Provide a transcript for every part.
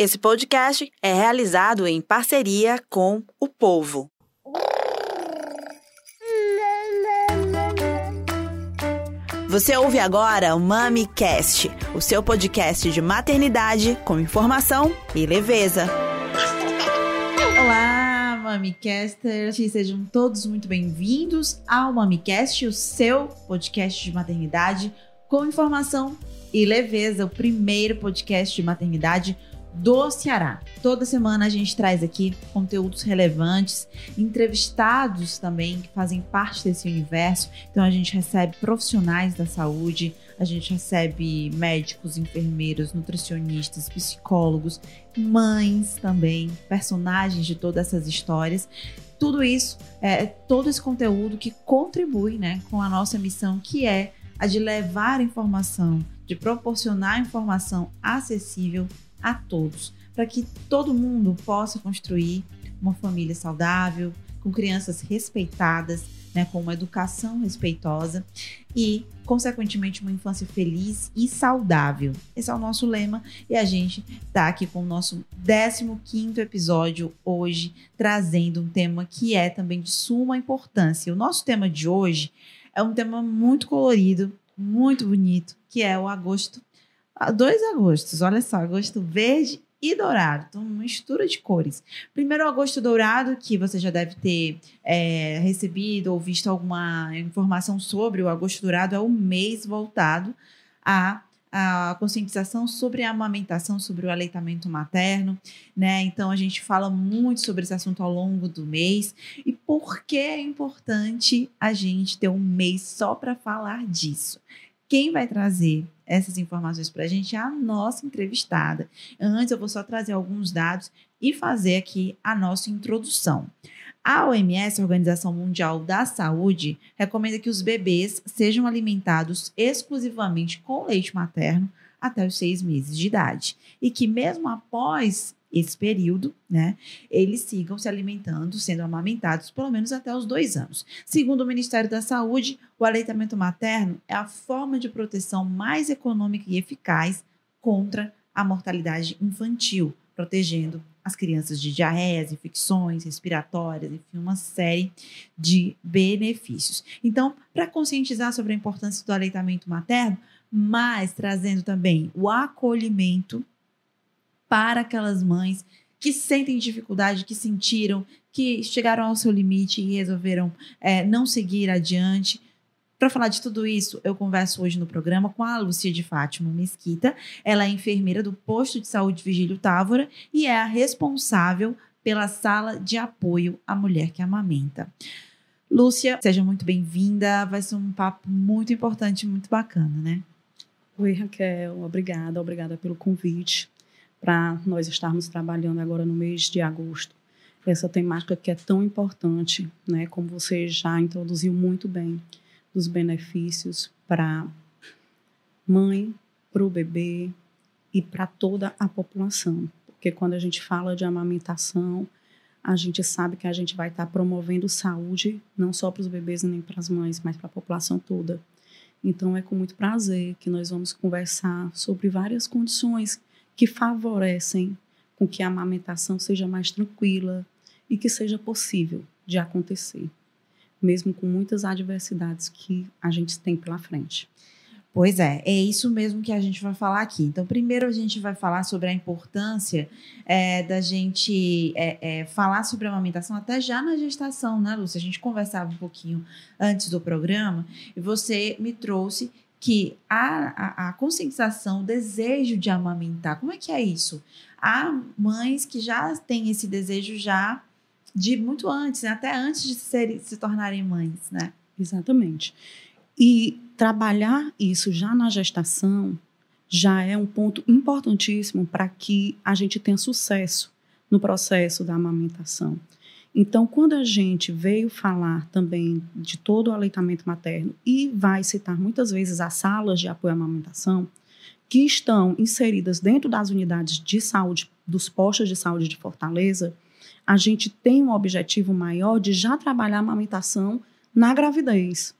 Esse podcast é realizado em parceria com o povo. Você ouve agora o MamiCast, o seu podcast de maternidade com informação e leveza. Olá, MamiCasters! Sejam todos muito bem-vindos ao MamiCast, o seu podcast de maternidade com informação e leveza, o primeiro podcast de maternidade do Ceará. Toda semana a gente traz aqui conteúdos relevantes, entrevistados também que fazem parte desse universo. Então a gente recebe profissionais da saúde, a gente recebe médicos, enfermeiros, nutricionistas, psicólogos, mães também, personagens de todas essas histórias. Tudo isso, é todo esse conteúdo que contribui né, com a nossa missão, que é a de levar informação, de proporcionar informação acessível a todos, para que todo mundo possa construir uma família saudável, com crianças respeitadas, né, com uma educação respeitosa e, consequentemente, uma infância feliz e saudável. Esse é o nosso lema e a gente está aqui com o nosso 15 episódio hoje, trazendo um tema que é também de suma importância. O nosso tema de hoje é um tema muito colorido, muito bonito, que é o agosto dois agostos, olha só, agosto verde e dourado. Então, uma mistura de cores. Primeiro, agosto dourado, que você já deve ter é, recebido ou visto alguma informação sobre o agosto dourado, é o mês voltado a a conscientização sobre a amamentação, sobre o aleitamento materno, né? Então a gente fala muito sobre esse assunto ao longo do mês e por que é importante a gente ter um mês só para falar disso. Quem vai trazer essas informações para a gente a nossa entrevistada. Antes, eu vou só trazer alguns dados e fazer aqui a nossa introdução. A OMS, a Organização Mundial da Saúde, recomenda que os bebês sejam alimentados exclusivamente com leite materno até os seis meses de idade e que, mesmo após esse período, né, eles sigam se alimentando, sendo amamentados pelo menos até os dois anos. Segundo o Ministério da Saúde, o aleitamento materno é a forma de proteção mais econômica e eficaz contra a mortalidade infantil, protegendo as crianças de diarreias, infecções respiratórias, enfim, uma série de benefícios. Então, para conscientizar sobre a importância do aleitamento materno, mas trazendo também o acolhimento para aquelas mães que sentem dificuldade, que sentiram, que chegaram ao seu limite e resolveram é, não seguir adiante. Para falar de tudo isso, eu converso hoje no programa com a Lucia de Fátima Mesquita. Ela é enfermeira do posto de saúde Vigílio Távora e é a responsável pela sala de apoio à mulher que amamenta. Lúcia, seja muito bem-vinda. Vai ser um papo muito importante, muito bacana, né? Oi, Raquel. Obrigada, obrigada pelo convite para nós estarmos trabalhando agora no mês de agosto. Essa temática que é tão importante, né, como você já introduziu muito bem, dos benefícios para mãe, para o bebê e para toda a população. Porque quando a gente fala de amamentação, a gente sabe que a gente vai estar promovendo saúde não só para os bebês nem para as mães, mas para a população toda. Então é com muito prazer que nós vamos conversar sobre várias condições que favorecem com que a amamentação seja mais tranquila e que seja possível de acontecer, mesmo com muitas adversidades que a gente tem pela frente. Pois é, é isso mesmo que a gente vai falar aqui. Então, primeiro a gente vai falar sobre a importância é, da gente é, é, falar sobre a amamentação até já na gestação, né, Lúcia? A gente conversava um pouquinho antes do programa e você me trouxe que a, a, a, conscientização, o desejo de amamentar, como é que é isso? Há mães que já têm esse desejo já de muito antes, né? até antes de ser, se tornarem mães, né? Exatamente. E trabalhar isso já na gestação já é um ponto importantíssimo para que a gente tenha sucesso no processo da amamentação. Então, quando a gente veio falar também de todo o aleitamento materno e vai citar muitas vezes as salas de apoio à amamentação, que estão inseridas dentro das unidades de saúde, dos postos de saúde de Fortaleza, a gente tem um objetivo maior de já trabalhar a amamentação na gravidez.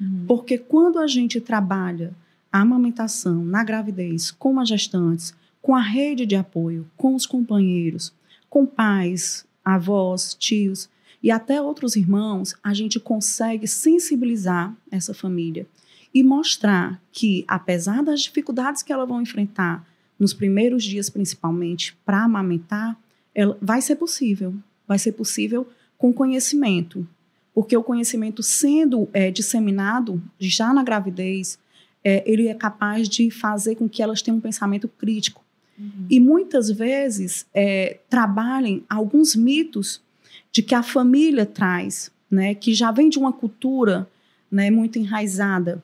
Uhum. Porque quando a gente trabalha a amamentação na gravidez com as gestantes, com a rede de apoio, com os companheiros, com pais, avós, tios e até outros irmãos, a gente consegue sensibilizar essa família e mostrar que, apesar das dificuldades que elas vão enfrentar, nos primeiros dias principalmente, para amamentar, ela, vai ser possível. Vai ser possível com conhecimento. Porque o conhecimento sendo é, disseminado já na gravidez, é, ele é capaz de fazer com que elas tenham um pensamento crítico. Uhum. E muitas vezes é, trabalhem alguns mitos de que a família traz, né, que já vem de uma cultura né, muito enraizada.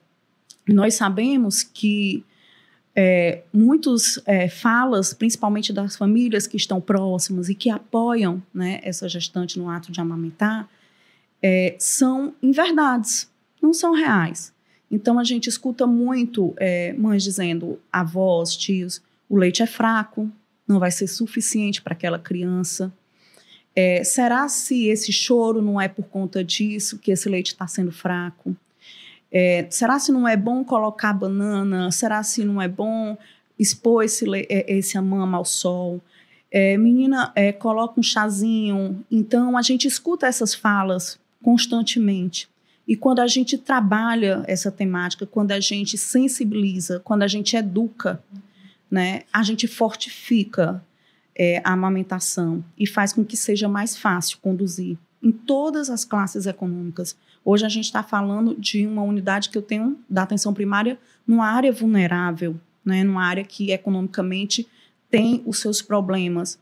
Nós sabemos que é, muitos é, falas, principalmente das famílias que estão próximas e que apoiam né, essa gestante no ato de amamentar, é, são inverdades, não são reais. Então a gente escuta muito é, mães dizendo, avós, tios, o leite é fraco, não vai ser suficiente para aquela criança. É, será se esse choro não é por conta disso que esse leite está sendo fraco? É, será se não é bom colocar banana? Será se não é bom expor esse, é, esse ao sol? É, menina, é, coloca um chazinho. Então, a gente escuta essas falas constantemente. E quando a gente trabalha essa temática, quando a gente sensibiliza, quando a gente educa, né, a gente fortifica é, a amamentação e faz com que seja mais fácil conduzir em todas as classes econômicas. Hoje a gente está falando de uma unidade que eu tenho da atenção primária numa área vulnerável, né, numa área que economicamente tem os seus problemas.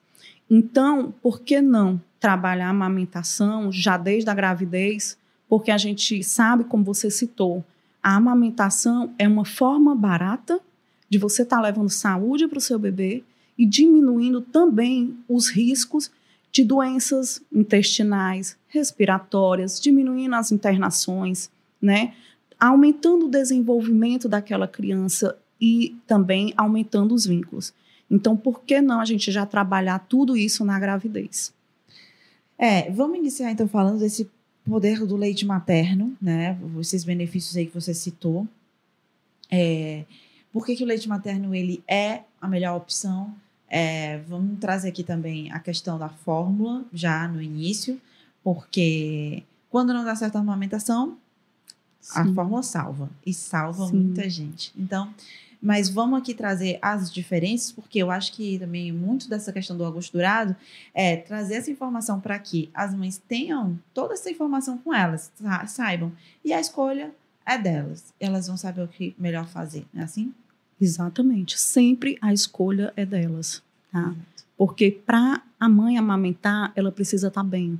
Então, por que não trabalhar a amamentação já desde a gravidez? Porque a gente sabe, como você citou, a amamentação é uma forma barata de você estar tá levando saúde para o seu bebê e diminuindo também os riscos de doenças intestinais, respiratórias, diminuindo as internações, né? Aumentando o desenvolvimento daquela criança e também aumentando os vínculos. Então, por que não a gente já trabalhar tudo isso na gravidez? É, vamos iniciar então falando desse poder do leite materno, né? Esses benefícios aí que você citou. É, por que, que o leite materno ele é a melhor opção? É, vamos trazer aqui também a questão da fórmula, já no início, porque quando não dá certo a amamentação, Sim. a fórmula salva. E salva Sim. muita gente. Então, mas vamos aqui trazer as diferenças, porque eu acho que também muito dessa questão do agosto dourado é trazer essa informação para que as mães tenham toda essa informação com elas, saibam. E a escolha é delas. Elas vão saber o que melhor fazer, não é assim? Exatamente. Sempre a escolha é delas. Tá? Porque para a mãe amamentar, ela precisa estar tá bem.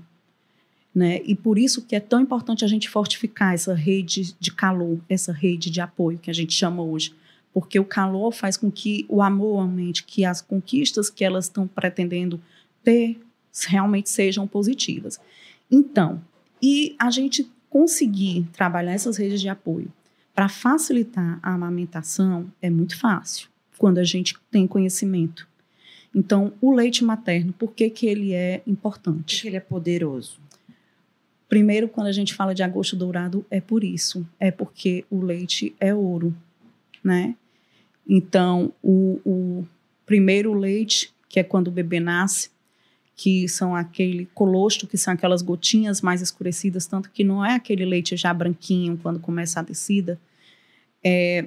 Né? E por isso que é tão importante a gente fortificar essa rede de calor, essa rede de apoio que a gente chama hoje. Porque o calor faz com que o amor aumente, que as conquistas que elas estão pretendendo ter realmente sejam positivas. Então, e a gente conseguir trabalhar essas redes de apoio para facilitar a amamentação é muito fácil quando a gente tem conhecimento. Então, o leite materno, por que, que ele é importante? Porque ele é poderoso. Primeiro, quando a gente fala de agosto dourado, é por isso. É porque o leite é ouro, né? Então, o, o primeiro leite, que é quando o bebê nasce, que são aquele colostro, que são aquelas gotinhas mais escurecidas, tanto que não é aquele leite já branquinho quando começa a descida. É,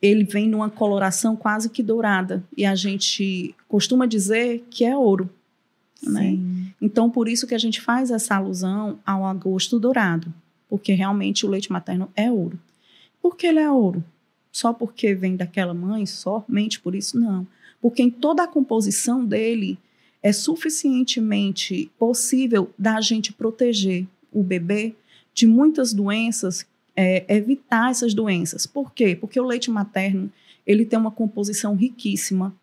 ele vem numa coloração quase que dourada e a gente costuma dizer que é ouro. Né? Então, por isso que a gente faz essa alusão ao agosto dourado, porque realmente o leite materno é ouro. Por que ele é ouro? Só porque vem daquela mãe, somente por isso? Não. Porque em toda a composição dele é suficientemente possível da gente proteger o bebê de muitas doenças, é, evitar essas doenças. Por quê? Porque o leite materno ele tem uma composição riquíssima,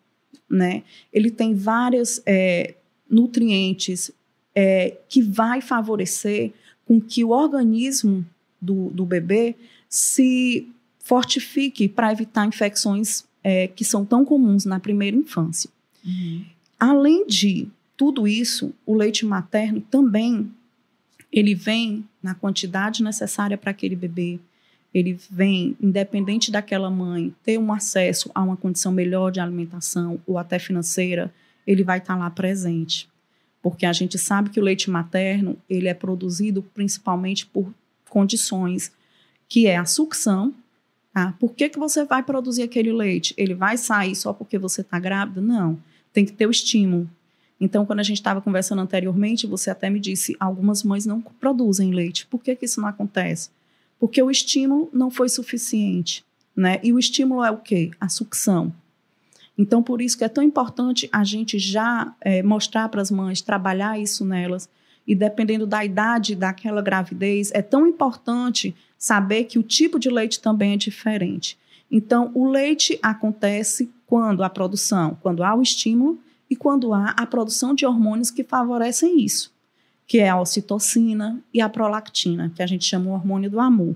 né? Ele tem vários é, nutrientes é, que vai favorecer com que o organismo do, do bebê se fortifique para evitar infecções é, que são tão comuns na primeira infância. Uhum. Além de tudo isso, o leite materno também ele vem na quantidade necessária para aquele bebê. ele vem, independente daquela mãe ter um acesso a uma condição melhor de alimentação ou até financeira, ele vai estar tá lá presente. Porque a gente sabe que o leite materno, ele é produzido principalmente por condições que é a sucção. Tá? Por que, que você vai produzir aquele leite? Ele vai sair só porque você está grávida? Não. Tem que ter o estímulo. Então, quando a gente estava conversando anteriormente, você até me disse, algumas mães não produzem leite. Por que, que isso não acontece? Porque o estímulo não foi suficiente, né? E o estímulo é o quê? A sucção. Então, por isso que é tão importante a gente já é, mostrar para as mães, trabalhar isso nelas. E dependendo da idade daquela gravidez, é tão importante saber que o tipo de leite também é diferente. Então, o leite acontece quando a produção, quando há o estímulo e quando há a produção de hormônios que favorecem isso que é a ocitocina e a prolactina, que a gente chama o hormônio do amor.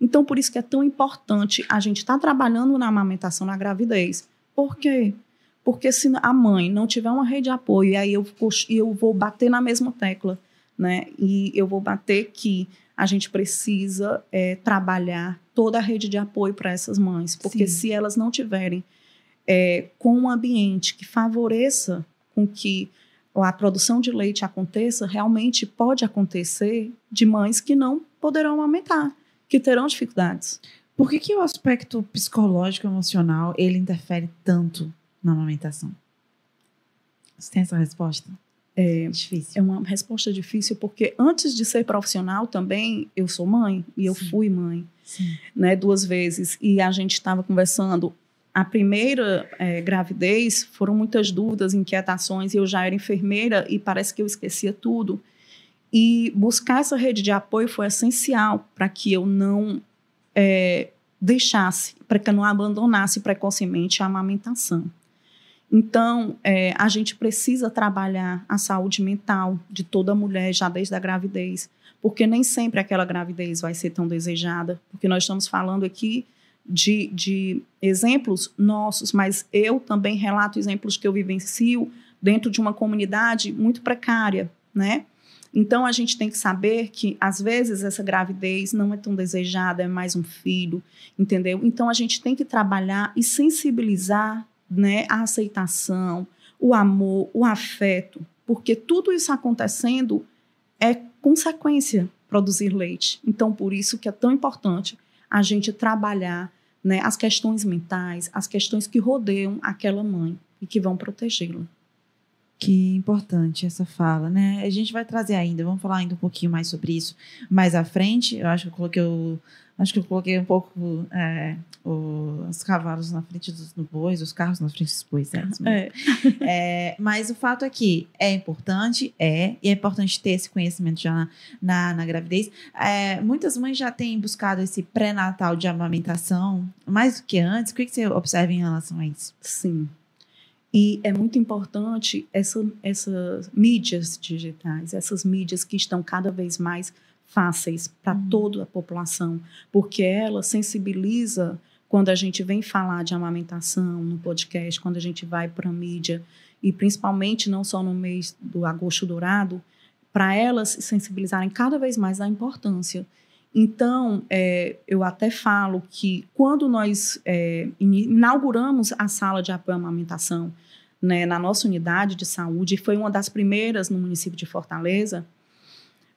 Então, por isso que é tão importante a gente estar tá trabalhando na amamentação na gravidez. Por quê? Porque se a mãe não tiver uma rede de apoio, e aí eu, eu vou bater na mesma tecla, né? E eu vou bater que a gente precisa é, trabalhar toda a rede de apoio para essas mães. Porque Sim. se elas não tiverem é, com um ambiente que favoreça com que a produção de leite aconteça, realmente pode acontecer de mães que não poderão amamentar, que terão dificuldades. Por que, que o aspecto psicológico emocional ele interfere tanto na amamentação? Você tem essa resposta? É difícil. É uma resposta difícil porque antes de ser profissional também eu sou mãe e eu Sim. fui mãe, Sim. né, duas vezes e a gente estava conversando a primeira é, gravidez foram muitas dúvidas, inquietações, e eu já era enfermeira e parece que eu esquecia tudo. E buscar essa rede de apoio foi essencial para que eu não é, deixasse, para que eu não abandonasse precocemente a amamentação. Então, é, a gente precisa trabalhar a saúde mental de toda mulher já desde a gravidez, porque nem sempre aquela gravidez vai ser tão desejada, porque nós estamos falando aqui de, de exemplos nossos, mas eu também relato exemplos que eu vivencio dentro de uma comunidade muito precária, né? Então a gente tem que saber que às vezes essa gravidez não é tão desejada, é mais um filho, entendeu? Então a gente tem que trabalhar e sensibilizar, né, a aceitação, o amor, o afeto, porque tudo isso acontecendo é consequência produzir leite. Então por isso que é tão importante a gente trabalhar né, as questões mentais, as questões que rodeiam aquela mãe e que vão protegê-la. Que importante essa fala, né? A gente vai trazer ainda, vamos falar ainda um pouquinho mais sobre isso mais à frente. Eu acho que eu coloquei o, acho que eu coloquei um pouco é, o, os cavalos na frente dos bois, os carros na frente dos bois. É, é. é, mas o fato é que é importante, é, e é importante ter esse conhecimento já na, na, na gravidez. É, muitas mães já têm buscado esse pré-natal de amamentação, mais do que antes. O que, que você observa em relação a isso? Sim, e é muito importante essa, essas mídias digitais, essas mídias que estão cada vez mais fáceis para uhum. toda a população, porque ela sensibiliza quando a gente vem falar de amamentação no podcast, quando a gente vai para a mídia, e principalmente não só no mês do agosto dourado, para elas se sensibilizarem cada vez mais da importância. Então, é, eu até falo que quando nós é, inauguramos a sala de apoio à amamentação né, na nossa unidade de saúde, foi uma das primeiras no município de Fortaleza,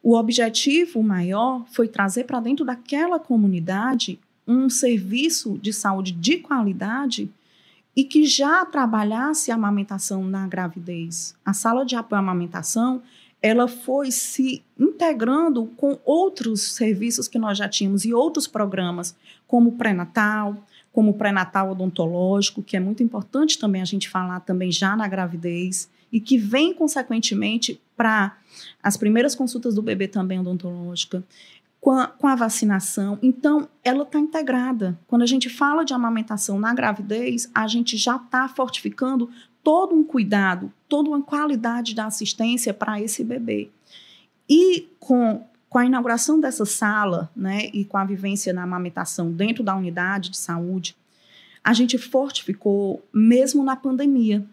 o objetivo maior foi trazer para dentro daquela comunidade um serviço de saúde de qualidade e que já trabalhasse a amamentação na gravidez. A sala de apoio à amamentação ela foi se integrando com outros serviços que nós já tínhamos e outros programas, como pré-natal, como pré-natal odontológico, que é muito importante também a gente falar também já na gravidez, e que vem consequentemente para as primeiras consultas do bebê também odontológica, com a, com a vacinação. Então, ela está integrada. Quando a gente fala de amamentação na gravidez, a gente já está fortificando todo um cuidado, toda uma qualidade da assistência para esse bebê. E com, com a inauguração dessa sala, né, e com a vivência na amamentação dentro da unidade de saúde, a gente fortificou mesmo na pandemia.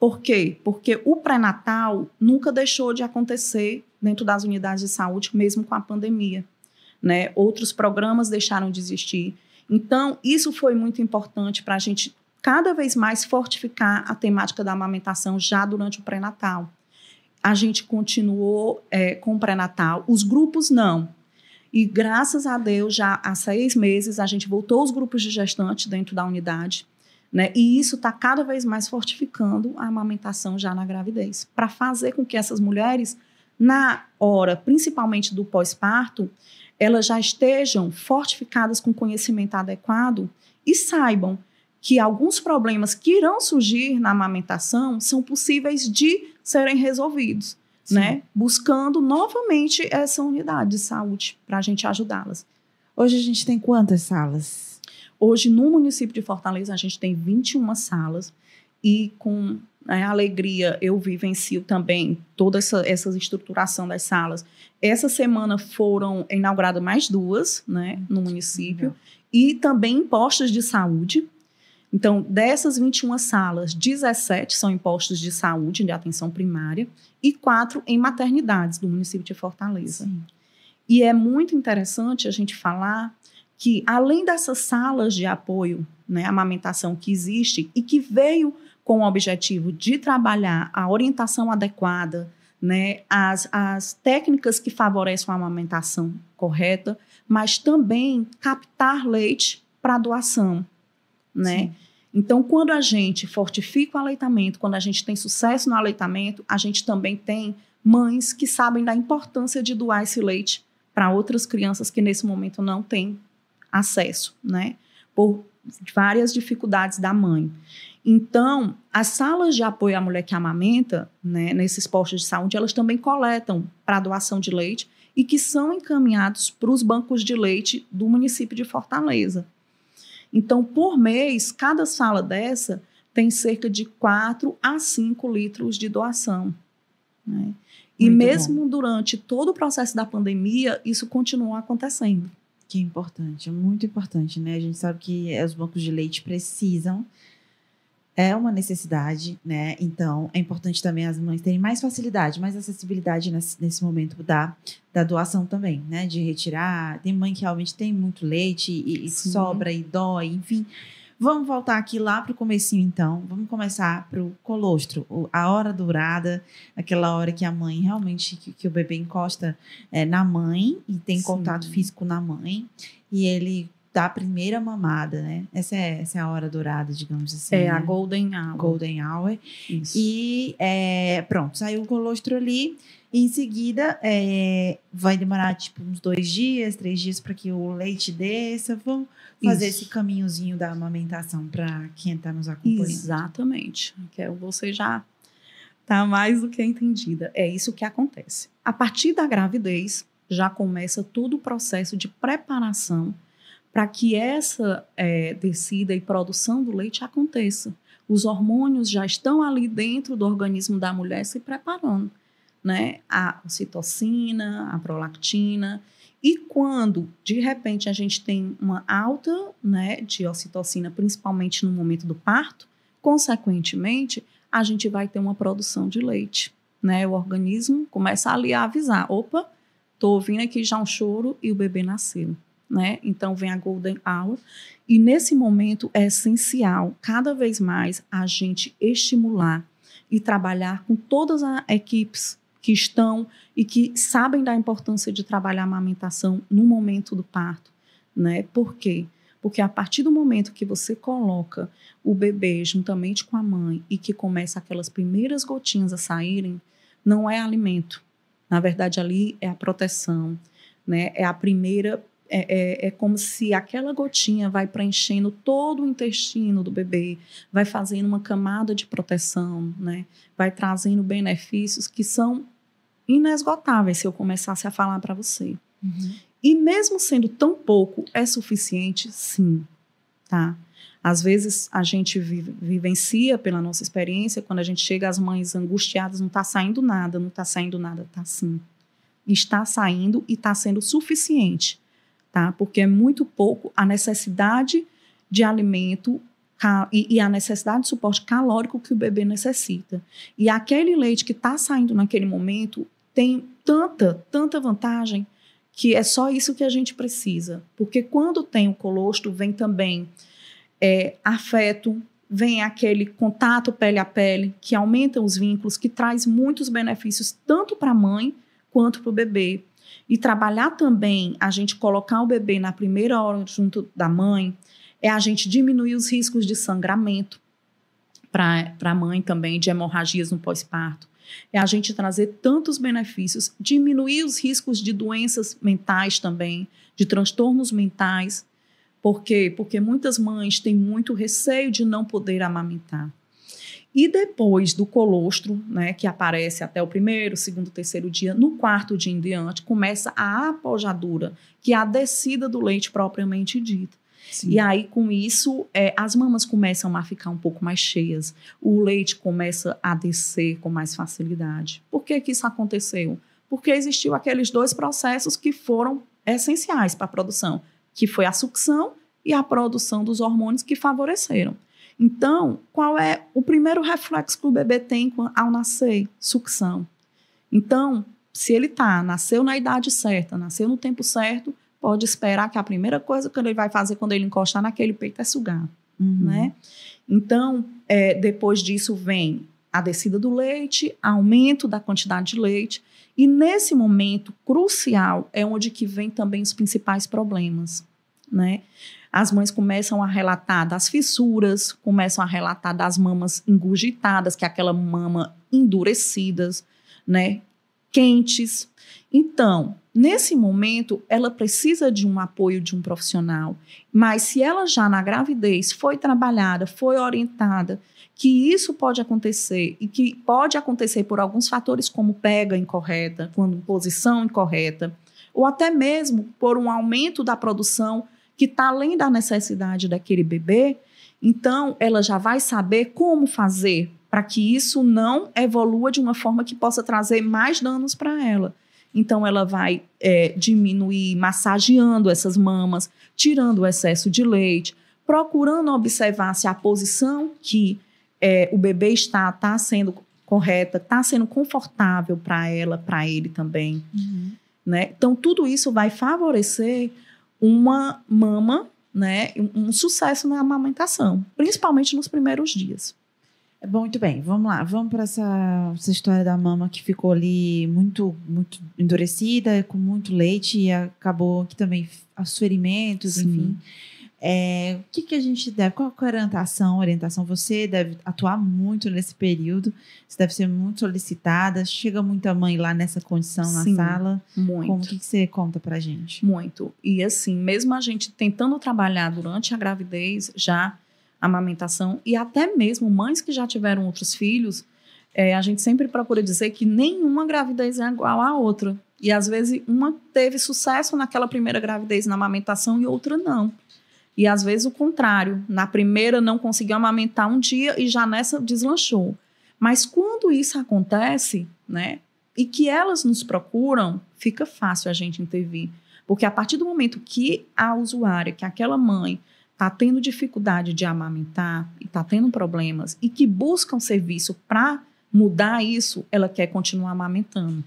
Por quê? Porque o pré-natal nunca deixou de acontecer dentro das unidades de saúde, mesmo com a pandemia. né? Outros programas deixaram de existir. Então, isso foi muito importante para a gente cada vez mais fortificar a temática da amamentação já durante o pré-natal. A gente continuou é, com o pré-natal, os grupos não. E graças a Deus, já há seis meses, a gente voltou os grupos de gestantes dentro da unidade. Né? E isso está cada vez mais fortificando a amamentação já na gravidez, para fazer com que essas mulheres, na hora, principalmente do pós-parto, elas já estejam fortificadas com conhecimento adequado e saibam que alguns problemas que irão surgir na amamentação são possíveis de serem resolvidos, Sim. né? Buscando novamente essa unidade de saúde para a gente ajudá-las. Hoje a gente tem quantas salas? Hoje, no município de Fortaleza, a gente tem 21 salas e com né, alegria eu vivencio também toda essa, essa estruturação das salas. Essa semana foram inauguradas mais duas né, no município e também em postos de saúde. Então, dessas 21 salas, 17 são em postos de saúde, de atenção primária, e quatro em maternidades do município de Fortaleza. Sim. E é muito interessante a gente falar que, além dessas salas de apoio, né, amamentação que existe e que veio com o objetivo de trabalhar a orientação adequada, né, as, as técnicas que favorecem a amamentação correta, mas também captar leite para doação, né? Então, quando a gente fortifica o aleitamento, quando a gente tem sucesso no aleitamento, a gente também tem mães que sabem da importância de doar esse leite para outras crianças que nesse momento não têm acesso, né? Por várias dificuldades da mãe. Então, as salas de apoio à mulher que amamenta, né, nesses postos de saúde, elas também coletam para doação de leite e que são encaminhados para os bancos de leite do município de Fortaleza. Então, por mês, cada sala dessa tem cerca de 4 a 5 litros de doação. Né? E mesmo bom. durante todo o processo da pandemia, isso continuou acontecendo. Que importante, é muito importante, né? A gente sabe que os bancos de leite precisam, é uma necessidade, né? Então, é importante também as mães terem mais facilidade, mais acessibilidade nesse, nesse momento da, da doação também, né? De retirar. Tem mãe que realmente tem muito leite e, e sobra e dói, enfim. Vamos voltar aqui lá para o comecinho, então. Vamos começar para o colostro, a hora dourada, aquela hora que a mãe realmente, que, que o bebê encosta é, na mãe e tem Sim. contato físico na mãe. E ele dá a primeira mamada, né? Essa é, essa é a hora dourada, digamos assim. É né? a golden hour. Golden hour. Isso. E é, pronto, saiu o colostro ali. E em seguida, é, vai demorar tipo uns dois dias, três dias para que o leite desça. Vamos fazer Isso. esse caminhozinho da amamentação para quem está nos acompanhando. Exatamente. Que você já está mais do que entendida. É isso que acontece. A partir da gravidez, já começa todo o processo de preparação para que essa é, descida e produção do leite aconteça. Os hormônios já estão ali dentro do organismo da mulher se preparando, né? A ocitocina, a prolactina. E quando, de repente, a gente tem uma alta né, de ocitocina, principalmente no momento do parto, consequentemente, a gente vai ter uma produção de leite. Né? O organismo começa ali a avisar: opa, estou ouvindo aqui já um choro e o bebê nasceu. Né? Então vem a Golden Hour. E nesse momento é essencial, cada vez mais, a gente estimular e trabalhar com todas as equipes que estão e que sabem da importância de trabalhar a amamentação no momento do parto, né? Por quê? Porque a partir do momento que você coloca o bebê juntamente com a mãe e que começa aquelas primeiras gotinhas a saírem, não é alimento. Na verdade, ali é a proteção, né? É a primeira é, é, é, como se aquela gotinha vai preenchendo todo o intestino do bebê, vai fazendo uma camada de proteção, né? vai trazendo benefícios que são inesgotáveis se eu começasse a falar para você. Uhum. E mesmo sendo tão pouco, é suficiente? Sim, tá? Às vezes a gente vive, vivencia pela nossa experiência, quando a gente chega às mães angustiadas, não está saindo nada, não está saindo nada, tá sim. Está saindo e está sendo suficiente, tá? Porque é muito pouco a necessidade de alimento e, a necessidade de suporte calórico que o bebê necessita. E aquele leite que está saindo naquele momento tem tanta, tanta vantagem que é só isso que a gente precisa. Porque quando tem o colostro, vem também é, afeto, vem aquele contato pele a pele, que aumenta os vínculos, que traz muitos benefícios tanto para a mãe quanto para o bebê. E trabalhar também, a gente colocar o bebê na primeira hora junto da mãe, é a gente diminuir os riscos de sangramento para a mãe também, de hemorragias no pós-parto é a gente trazer tantos benefícios, diminuir os riscos de doenças mentais também, de transtornos mentais. Por quê? Porque muitas mães têm muito receio de não poder amamentar. E depois do colostro, né, que aparece até o primeiro, segundo, terceiro dia, no quarto dia em diante, começa a apojadura, que é a descida do leite propriamente dita. Sim. E aí, com isso, é, as mamas começam a ficar um pouco mais cheias, o leite começa a descer com mais facilidade. Por que, que isso aconteceu? Porque existiu aqueles dois processos que foram essenciais para a produção, que foi a sucção e a produção dos hormônios que favoreceram. Então, qual é o primeiro reflexo que o bebê tem ao nascer? Sucção. Então, se ele tá, nasceu na idade certa, nasceu no tempo certo, pode esperar que a primeira coisa que ele vai fazer quando ele encostar naquele peito é sugar, uhum. né? Então, é, depois disso vem a descida do leite, aumento da quantidade de leite, e nesse momento crucial é onde que vem também os principais problemas, né? As mães começam a relatar das fissuras, começam a relatar das mamas engurgitadas, que é aquela mama endurecidas, né? Quentes. Então, Nesse momento, ela precisa de um apoio de um profissional, mas se ela já na gravidez foi trabalhada, foi orientada, que isso pode acontecer e que pode acontecer por alguns fatores como pega incorreta, quando posição incorreta, ou até mesmo por um aumento da produção que está além da necessidade daquele bebê, então ela já vai saber como fazer para que isso não evolua de uma forma que possa trazer mais danos para ela. Então, ela vai é, diminuir massageando essas mamas, tirando o excesso de leite, procurando observar se a posição que é, o bebê está está sendo correta, está sendo confortável para ela, para ele também. Uhum. Né? Então, tudo isso vai favorecer uma mama, né, um, sucesso na amamentação, principalmente nos primeiros dias. Muito bem, vamos lá. Vamos para essa, essa história da mama que ficou ali muito, muito endurecida, com muito leite e acabou que também os ferimentos, Sim. enfim. É, o que, que a gente deve, qual, é a orientação? Orientação, você deve atuar muito nesse período, você deve ser muito solicitada, chega muita mãe lá nessa condição Sim, na sala. Muito. Como que, que você conta pra gente? Muito. E assim, mesmo a gente tentando trabalhar durante a gravidez, já amamentação e até mesmo mães que já tiveram outros filhos, é, a gente sempre procura dizer que nenhuma gravidez é igual à outra. E às vezes uma teve sucesso naquela primeira gravidez na amamentação e outra não. E às vezes o contrário, na primeira não conseguiu amamentar um dia e já nessa deslanchou. Mas quando isso acontece, né, e que elas nos procuram, fica fácil a gente intervir. Porque a partir do momento que a usuária, que aquela mãe, está tendo dificuldade de amamentar e está tendo problemas e que busca um serviço para mudar isso, ela quer continuar amamentando.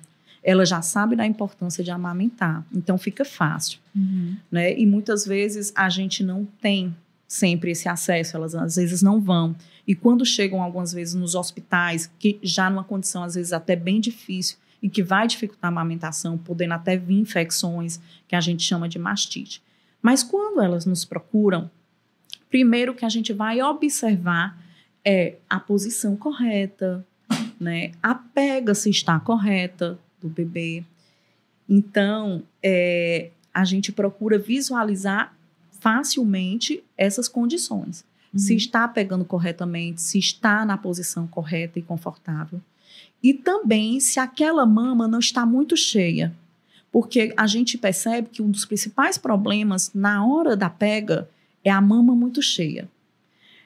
Ela já sabe da importância de amamentar, então fica fácil. Uhum. Né? E muitas vezes a gente não tem sempre esse acesso, elas às vezes não vão. E quando chegam algumas vezes nos hospitais, que já numa condição às vezes até bem difícil e que vai dificultar a amamentação, podendo até vir infecções que a gente chama de mastite. Mas quando elas nos procuram, primeiro que a gente vai observar é a posição correta, né? A pega se está correta do bebê. Então, é, a gente procura visualizar facilmente essas condições. Uhum. Se está pegando corretamente, se está na posição correta e confortável. E também se aquela mama não está muito cheia. Porque a gente percebe que um dos principais problemas na hora da pega é a mama muito cheia.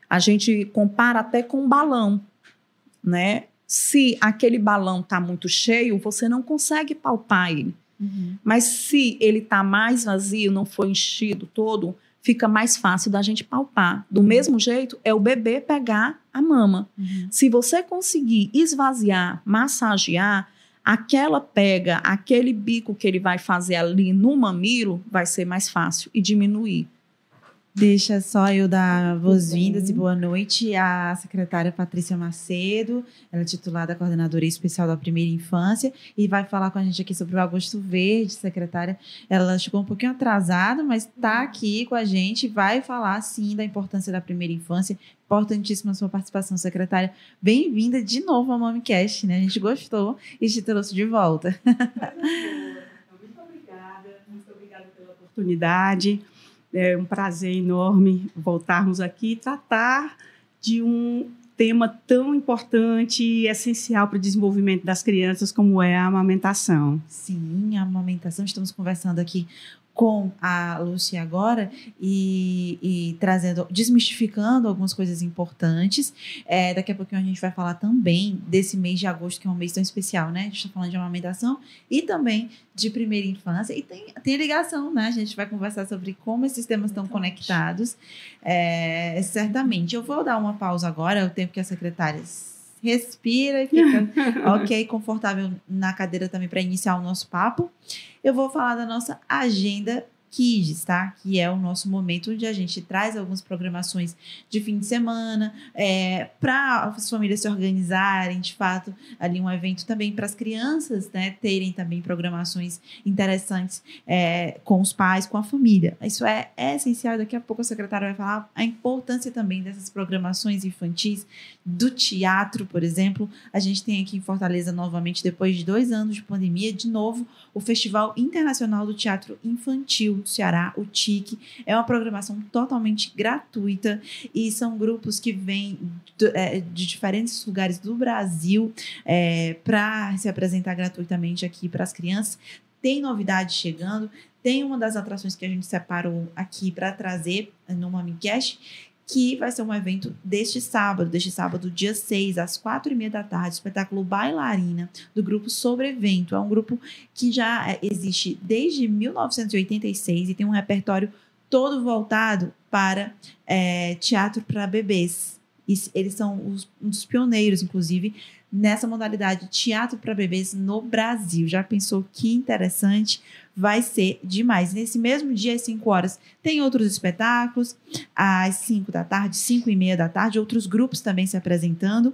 A gente compara até com um balão, né? Se aquele balão está muito cheio, você não consegue palpar ele. Uhum. Mas se ele está mais vazio, não foi enchido todo, fica mais fácil da gente palpar. Do mesmo jeito, é o bebê pegar a mama. Uhum. Se você conseguir esvaziar, massagear, aquela pega, aquele bico que ele vai fazer ali no mamilo vai ser mais fácil e diminuir. Deixa só eu dar boas-vindas e boa noite à secretária Patrícia Macedo, ela é titular da Coordenadoria Especial da Primeira Infância e vai falar com a gente aqui sobre o Agosto Verde, secretária. Ela chegou um pouquinho atrasada, mas está aqui com a gente e vai falar, sim, da importância da primeira infância. Importantíssima a sua participação, secretária. Bem-vinda de novo ao MamiCast, né? A gente gostou e te trouxe de volta. Muito obrigada, muito obrigada pela oportunidade. É um prazer enorme voltarmos aqui e tratar de um tema tão importante e essencial para o desenvolvimento das crianças como é a amamentação. Sim, a amamentação. Estamos conversando aqui com a Lúcia agora e, e, trazendo, desmistificando algumas coisas importantes. É, daqui a pouquinho a gente vai falar também desse mês de agosto, que é um mês tão especial, né? A gente está falando de amamentação e também de primeira infância. E tem, tem ligação, né? A gente vai conversar sobre como esses temas estão conectados. É, certamente. Eu vou dar uma pausa agora, o tempo que a secretária respira e fica ok, confortável na cadeira também para iniciar o nosso papo. Eu vou falar da nossa agenda Kids, tá? Que é o nosso momento onde a gente traz algumas programações de fim de semana é, para as famílias se organizarem, de fato, ali um evento também para as crianças, né? Terem também programações interessantes é, com os pais, com a família. Isso é, é essencial. Daqui a pouco a secretária vai falar a importância também dessas programações infantis, do teatro, por exemplo. A gente tem aqui em Fortaleza novamente, depois de dois anos de pandemia, de novo, o Festival Internacional do Teatro Infantil do Ceará, o TIC. É uma programação totalmente gratuita e são grupos que vêm de, é, de diferentes lugares do Brasil é, para se apresentar gratuitamente aqui para as crianças. Tem novidade chegando, tem uma das atrações que a gente separou aqui para trazer no MamiCast, que vai ser um evento deste sábado, deste sábado, dia 6, às quatro e meia da tarde, espetáculo Bailarina, do grupo Sobrevento. É um grupo que já é, existe desde 1986 e tem um repertório todo voltado para é, teatro para bebês. E eles são os, um dos pioneiros, inclusive, nessa modalidade teatro para bebês no Brasil. Já pensou que interessante? Vai ser demais. Nesse mesmo dia, às 5 horas, tem outros espetáculos. Às 5 da tarde, 5 e meia da tarde, outros grupos também se apresentando.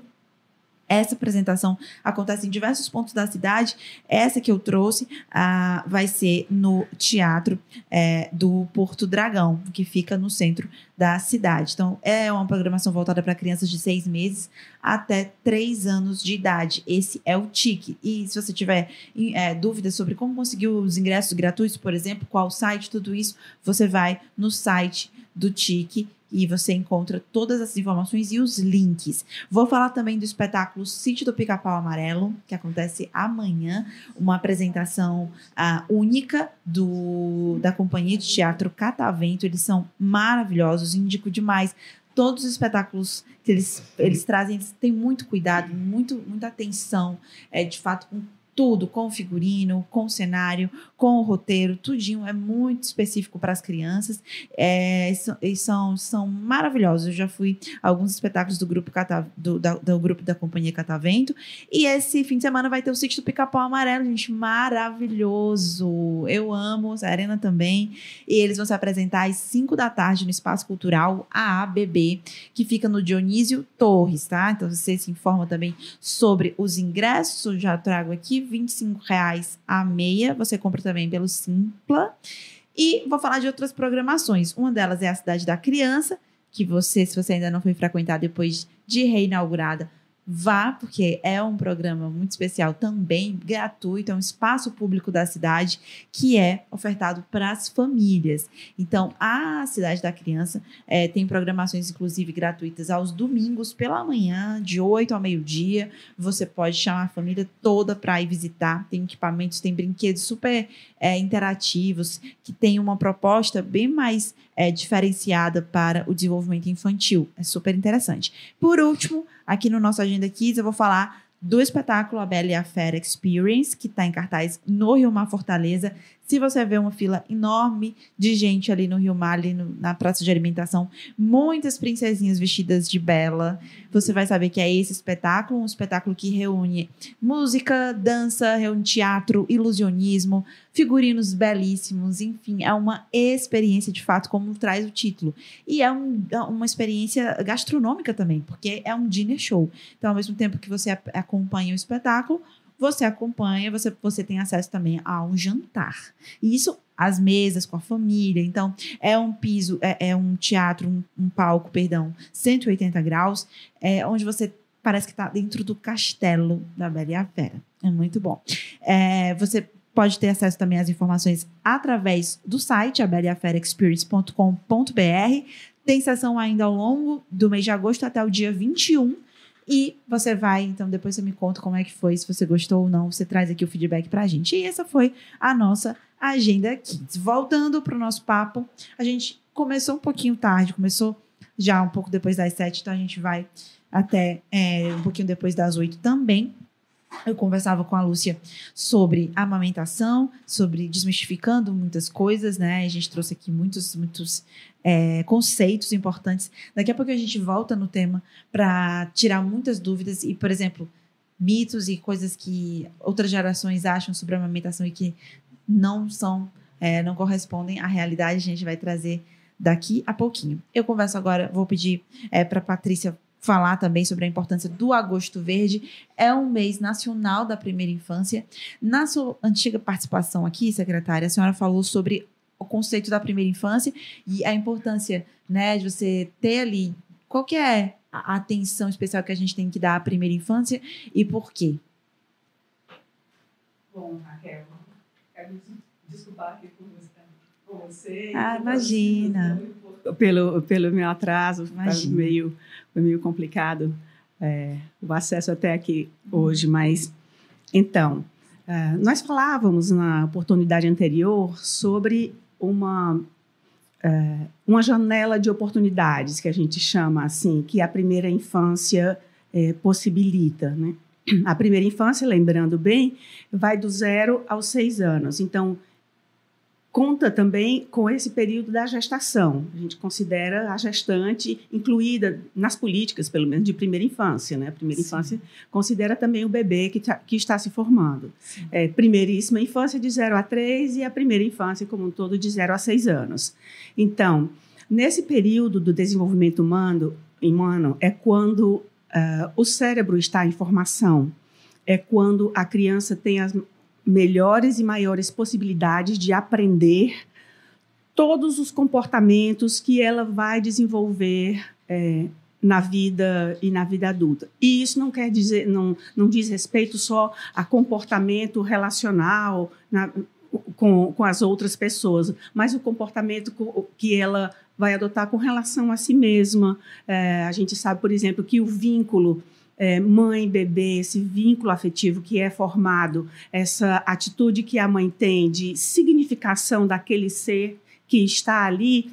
Essa apresentação acontece em diversos pontos da cidade. Essa que eu trouxe ah, vai ser no Teatro é, do Porto Dragão, que fica no centro da cidade. Então, é uma programação voltada para crianças de seis meses até três anos de idade. Esse é o TIC. E se você tiver é, dúvidas sobre como conseguir os ingressos gratuitos, por exemplo, qual site, tudo isso, você vai no site do TIC e você encontra todas as informações e os links. Vou falar também do espetáculo Sítio do Pica-Pau Amarelo, que acontece amanhã, uma apresentação uh, única do, da companhia de teatro Catavento. Eles são maravilhosos, indico demais todos os espetáculos que eles, eles trazem, eles têm muito cuidado, muito, muita atenção, é, de fato, com tudo, com figurino, com cenário, com o roteiro, tudinho é muito específico para as crianças. É, e são, são maravilhosos. Eu já fui a alguns espetáculos do grupo, Cata, do, da, do grupo da Companhia Catavento. E esse fim de semana vai ter o sítio do Pica-Pau Amarelo, gente, maravilhoso. Eu amo, a Arena também. E eles vão se apresentar às 5 da tarde no Espaço Cultural AABB, que fica no Dionísio Torres, tá? Então você se informa também sobre os ingressos. Já trago aqui 25 reais a meia. Você compra também pelo Simpla. E vou falar de outras programações. Uma delas é a Cidade da Criança, que você, se você ainda não foi frequentar depois de reinaugurada, Vá, porque é um programa muito especial também, gratuito, é um espaço público da cidade que é ofertado para as famílias. Então, a Cidade da Criança é, tem programações, inclusive, gratuitas aos domingos pela manhã, de 8 ao meio-dia. Você pode chamar a família toda para ir visitar. Tem equipamentos, tem brinquedos super é, interativos, que tem uma proposta bem mais é, diferenciada para o desenvolvimento infantil. É super interessante. Por último, aqui no nosso Agenda Kids, eu vou falar do espetáculo A Bela e a Fera Experience, que está em cartaz no Rio Mar Fortaleza. Se você vê uma fila enorme de gente ali no Rio Mar, ali no, na praça de alimentação, muitas princesinhas vestidas de bela, você vai saber que é esse espetáculo, um espetáculo que reúne música, dança, reúne teatro, ilusionismo, figurinos belíssimos, enfim, é uma experiência de fato, como traz o título. E é um, é uma experiência gastronômica também, porque é um dinner show. Então, ao mesmo tempo que você acompanha o espetáculo, você acompanha, você, você tem acesso também a um jantar. E isso, as mesas com a família. Então, é um piso, é, é um teatro, um, um, palco, perdão, 180 graus, é, onde você parece que está dentro do castelo da Bela e a Fera. É muito bom. É, você pode ter acesso também às informações através do site abeliaferaexperience.com.br. Tem sessão ainda ao longo do mês de agosto até o dia 21 e você vai, então depois você me conta como é que foi, se você gostou ou não, você traz aqui o feedback pra gente. E essa foi a nossa agenda Kids. Voltando pro nosso papo, a gente começou um pouquinho tarde, começou já um pouco depois das sete, então a gente vai até é, um pouquinho depois das oito também. Eu conversava com a Lúcia sobre amamentação, sobre desmistificando muitas coisas, né? A gente trouxe aqui muitos, muitos é, conceitos importantes. Daqui a pouco a gente volta no tema para tirar muitas dúvidas e, por exemplo, mitos e coisas que outras gerações acham sobre amamentação e que não são, é, não correspondem à realidade. A gente vai trazer daqui a pouquinho. Eu converso agora, vou pedir é, para Patrícia falar também sobre a importância do Agosto Verde. É um mês nacional da primeira infância. Na sua antiga participação aqui, secretária, a senhora falou sobre o conceito da primeira infância e a importância, né, de você ter ali qual que é a atenção especial que a gente tem que dar à primeira infância e por quê? Bom, Raquel, quero desculpar aqui por você. Ah, imagina. Pelo, pelo meu atraso, imagina. meio foi meio complicado é, o acesso até aqui hoje, mas então é, nós falávamos na oportunidade anterior sobre uma é, uma janela de oportunidades que a gente chama assim, que a primeira infância é, possibilita, né? A primeira infância, lembrando bem, vai do zero aos seis anos. Então, conta também com esse período da gestação. A gente considera a gestante incluída nas políticas, pelo menos de primeira infância. Né? A primeira Sim. infância considera também o bebê que, tá, que está se formando. É, primeiríssima infância de 0 a 3 e a primeira infância como um todo de 0 a 6 anos. Então, nesse período do desenvolvimento humano, humano é quando uh, o cérebro está em formação, é quando a criança tem as melhores e maiores possibilidades de aprender todos os comportamentos que ela vai desenvolver é, na vida e na vida adulta. E isso não quer dizer, não, não diz respeito só a comportamento relacional na, com, com as outras pessoas, mas o comportamento que ela vai adotar com relação a si mesma. É, a gente sabe, por exemplo, que o vínculo é, mãe, bebê, esse vínculo afetivo que é formado, essa atitude que a mãe tem de significação daquele ser que está ali,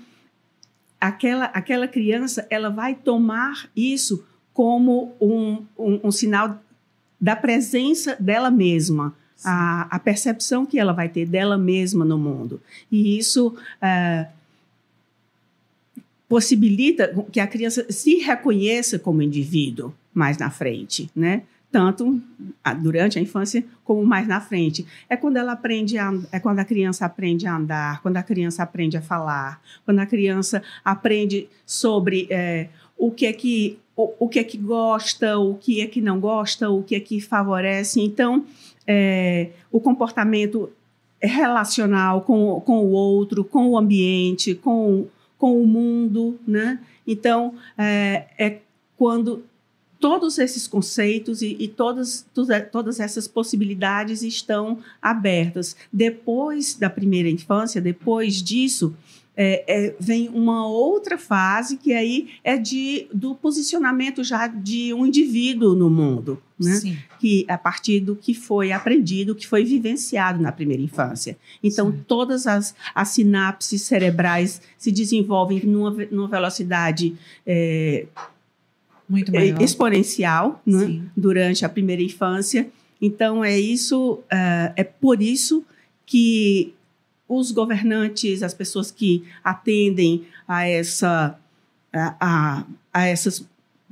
aquela, aquela criança ela vai tomar isso como um, um, um sinal da presença dela mesma. A, a, percepção que ela vai ter dela mesma no mundo. E isso é, possibilita que a criança se reconheça como indivíduo mais na frente, né? Tanto durante a infância como mais na frente. É quando ela aprende a, é quando a criança aprende a andar, quando a criança aprende a falar, quando a criança aprende sobre é, o que é que o, o, que é que gosta, o que é que não gosta, o que é que favorece. Então, é, o comportamento relacional com, com o outro, com o ambiente, com, com o mundo, né? Então, é, é quando todos esses conceitos e, e todas, todas essas possibilidades estão abertas. Depois da primeira infância, depois disso, é, é, vem uma outra fase que aí é de, do posicionamento já de um indivíduo no mundo, né? Sim. Que a partir do que foi aprendido, que foi vivenciado na primeira infância. Então Sim. todas as, as sinapses cerebrais se desenvolvem numa, numa velocidade é, Muito é, maior. exponencial né, durante a primeira infância. Então, é isso, é, é por isso que os governantes, as pessoas que atendem a, essa, a, a, a essas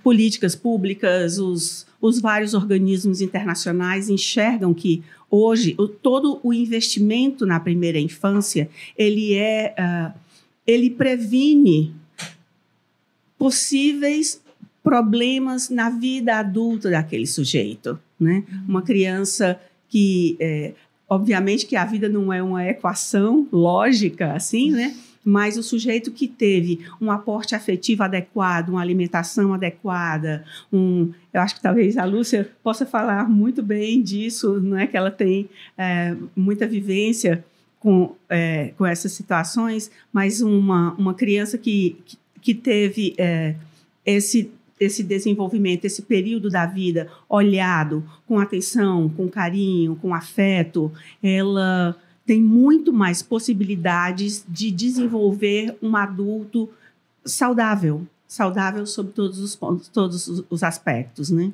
políticas públicas, os, os vários organismos internacionais enxergam que hoje o, todo o investimento na primeira infância ele é uh, ele previne possíveis problemas na vida adulta daquele sujeito, né? Uma criança que é, obviamente que a vida não é uma equação lógica assim, né? mas o sujeito que teve um aporte afetivo adequado, uma alimentação adequada, um, eu acho que talvez a Lúcia possa falar muito bem disso, não é que ela tem é, muita vivência com, é, com essas situações, mas uma, uma criança que, que, que teve é, esse esse desenvolvimento, esse período da vida olhado com atenção, com carinho, com afeto, ela tem muito mais possibilidades de desenvolver um adulto saudável, saudável sob todos os pontos, todos os aspectos, né?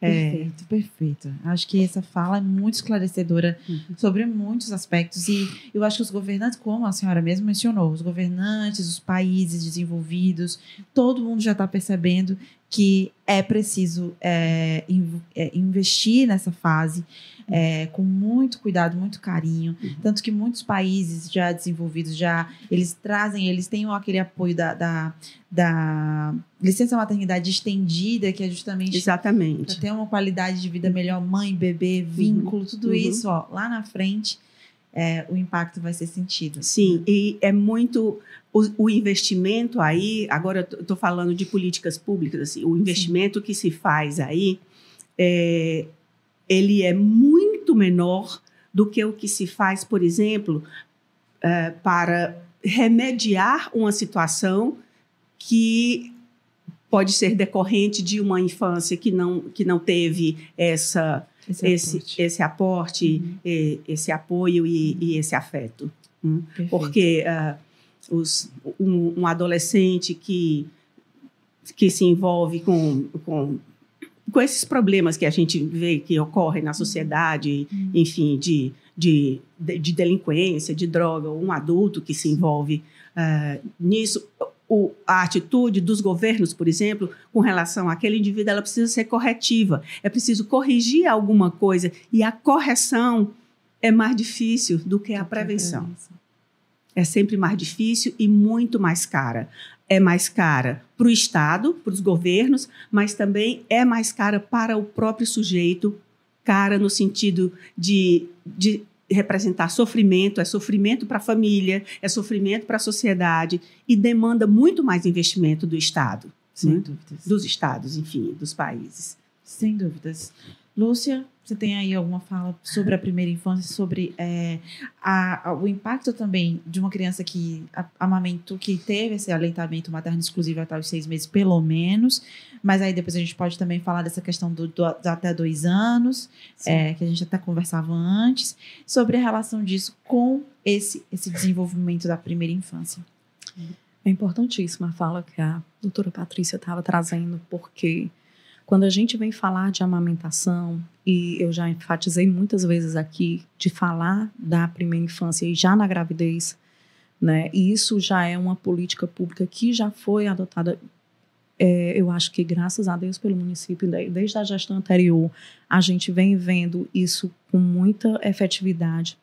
Perfeito, é... perfeito. Acho que essa fala é muito esclarecedora uhum. sobre muitos aspectos e eu acho que os governantes, como a senhora mesmo mencionou, os governantes, os países desenvolvidos, todo mundo já está percebendo que é preciso é, é, investir nessa fase é, com muito cuidado, muito carinho. Uhum. Tanto que muitos países já desenvolvidos, já eles trazem, eles têm aquele apoio da, da, da licença maternidade estendida, que é justamente Exatamente. para ter uma qualidade de vida melhor, mãe, bebê, uhum. vínculo, tudo uhum. isso, ó, lá na frente. É, o impacto vai ser sentido. Sim, e é muito o, o investimento aí. Agora eu estou falando de políticas públicas, assim, o investimento Sim. que se faz aí é, ele é muito menor do que o que se faz, por exemplo, uh, para remediar uma situação que pode ser decorrente de uma infância que não, que não teve essa, esse, esse aporte, esse, aporte uhum. e, esse apoio e, e, esse afeto. Hum? Porque uh, os, um, um, adolescente que, que se envolve com, com com esses problemas que a gente vê que ocorrem na sociedade, uhum. enfim, de, de, de, delinquência, de droga, um adulto que se envolve uh, nisso, o, a atitude dos governos, por exemplo, com relação àquele indivíduo, ela precisa ser corretiva. É preciso corrigir alguma coisa e a correção é mais difícil do que a prevenção. É sempre mais difícil e muito mais cara é mais cara para o Estado, para os governos, mas também é mais cara para o próprio sujeito, cara no sentido de, de representar sofrimento, é sofrimento para a família, é sofrimento para a sociedade e demanda muito mais investimento do Estado. Sem né? dúvidas. Dos Estados, enfim, dos países. Sem dúvidas. Lúcia, você tem aí alguma fala sobre a primeira infância, sobre é, a, a, o impacto também de uma criança que amamentou, que teve esse aleitamento materno exclusivo até os seis meses, pelo menos. Mas aí depois a gente pode também falar dessa questão do, do, do até dois anos, é, que a gente até conversava antes, sobre a relação disso com esse, esse desenvolvimento da primeira infância. É importantíssima a fala que a doutora Patrícia estava trazendo, porque quando a gente vem falar de amamentação, e eu já enfatizei muitas vezes aqui, de falar da primeira infância e já na gravidez, né? E isso já é uma política pública que já foi adotada, é, eu acho que graças a Deus pelo município, desde a gestão anterior, a gente vem vendo isso com muita efetividade,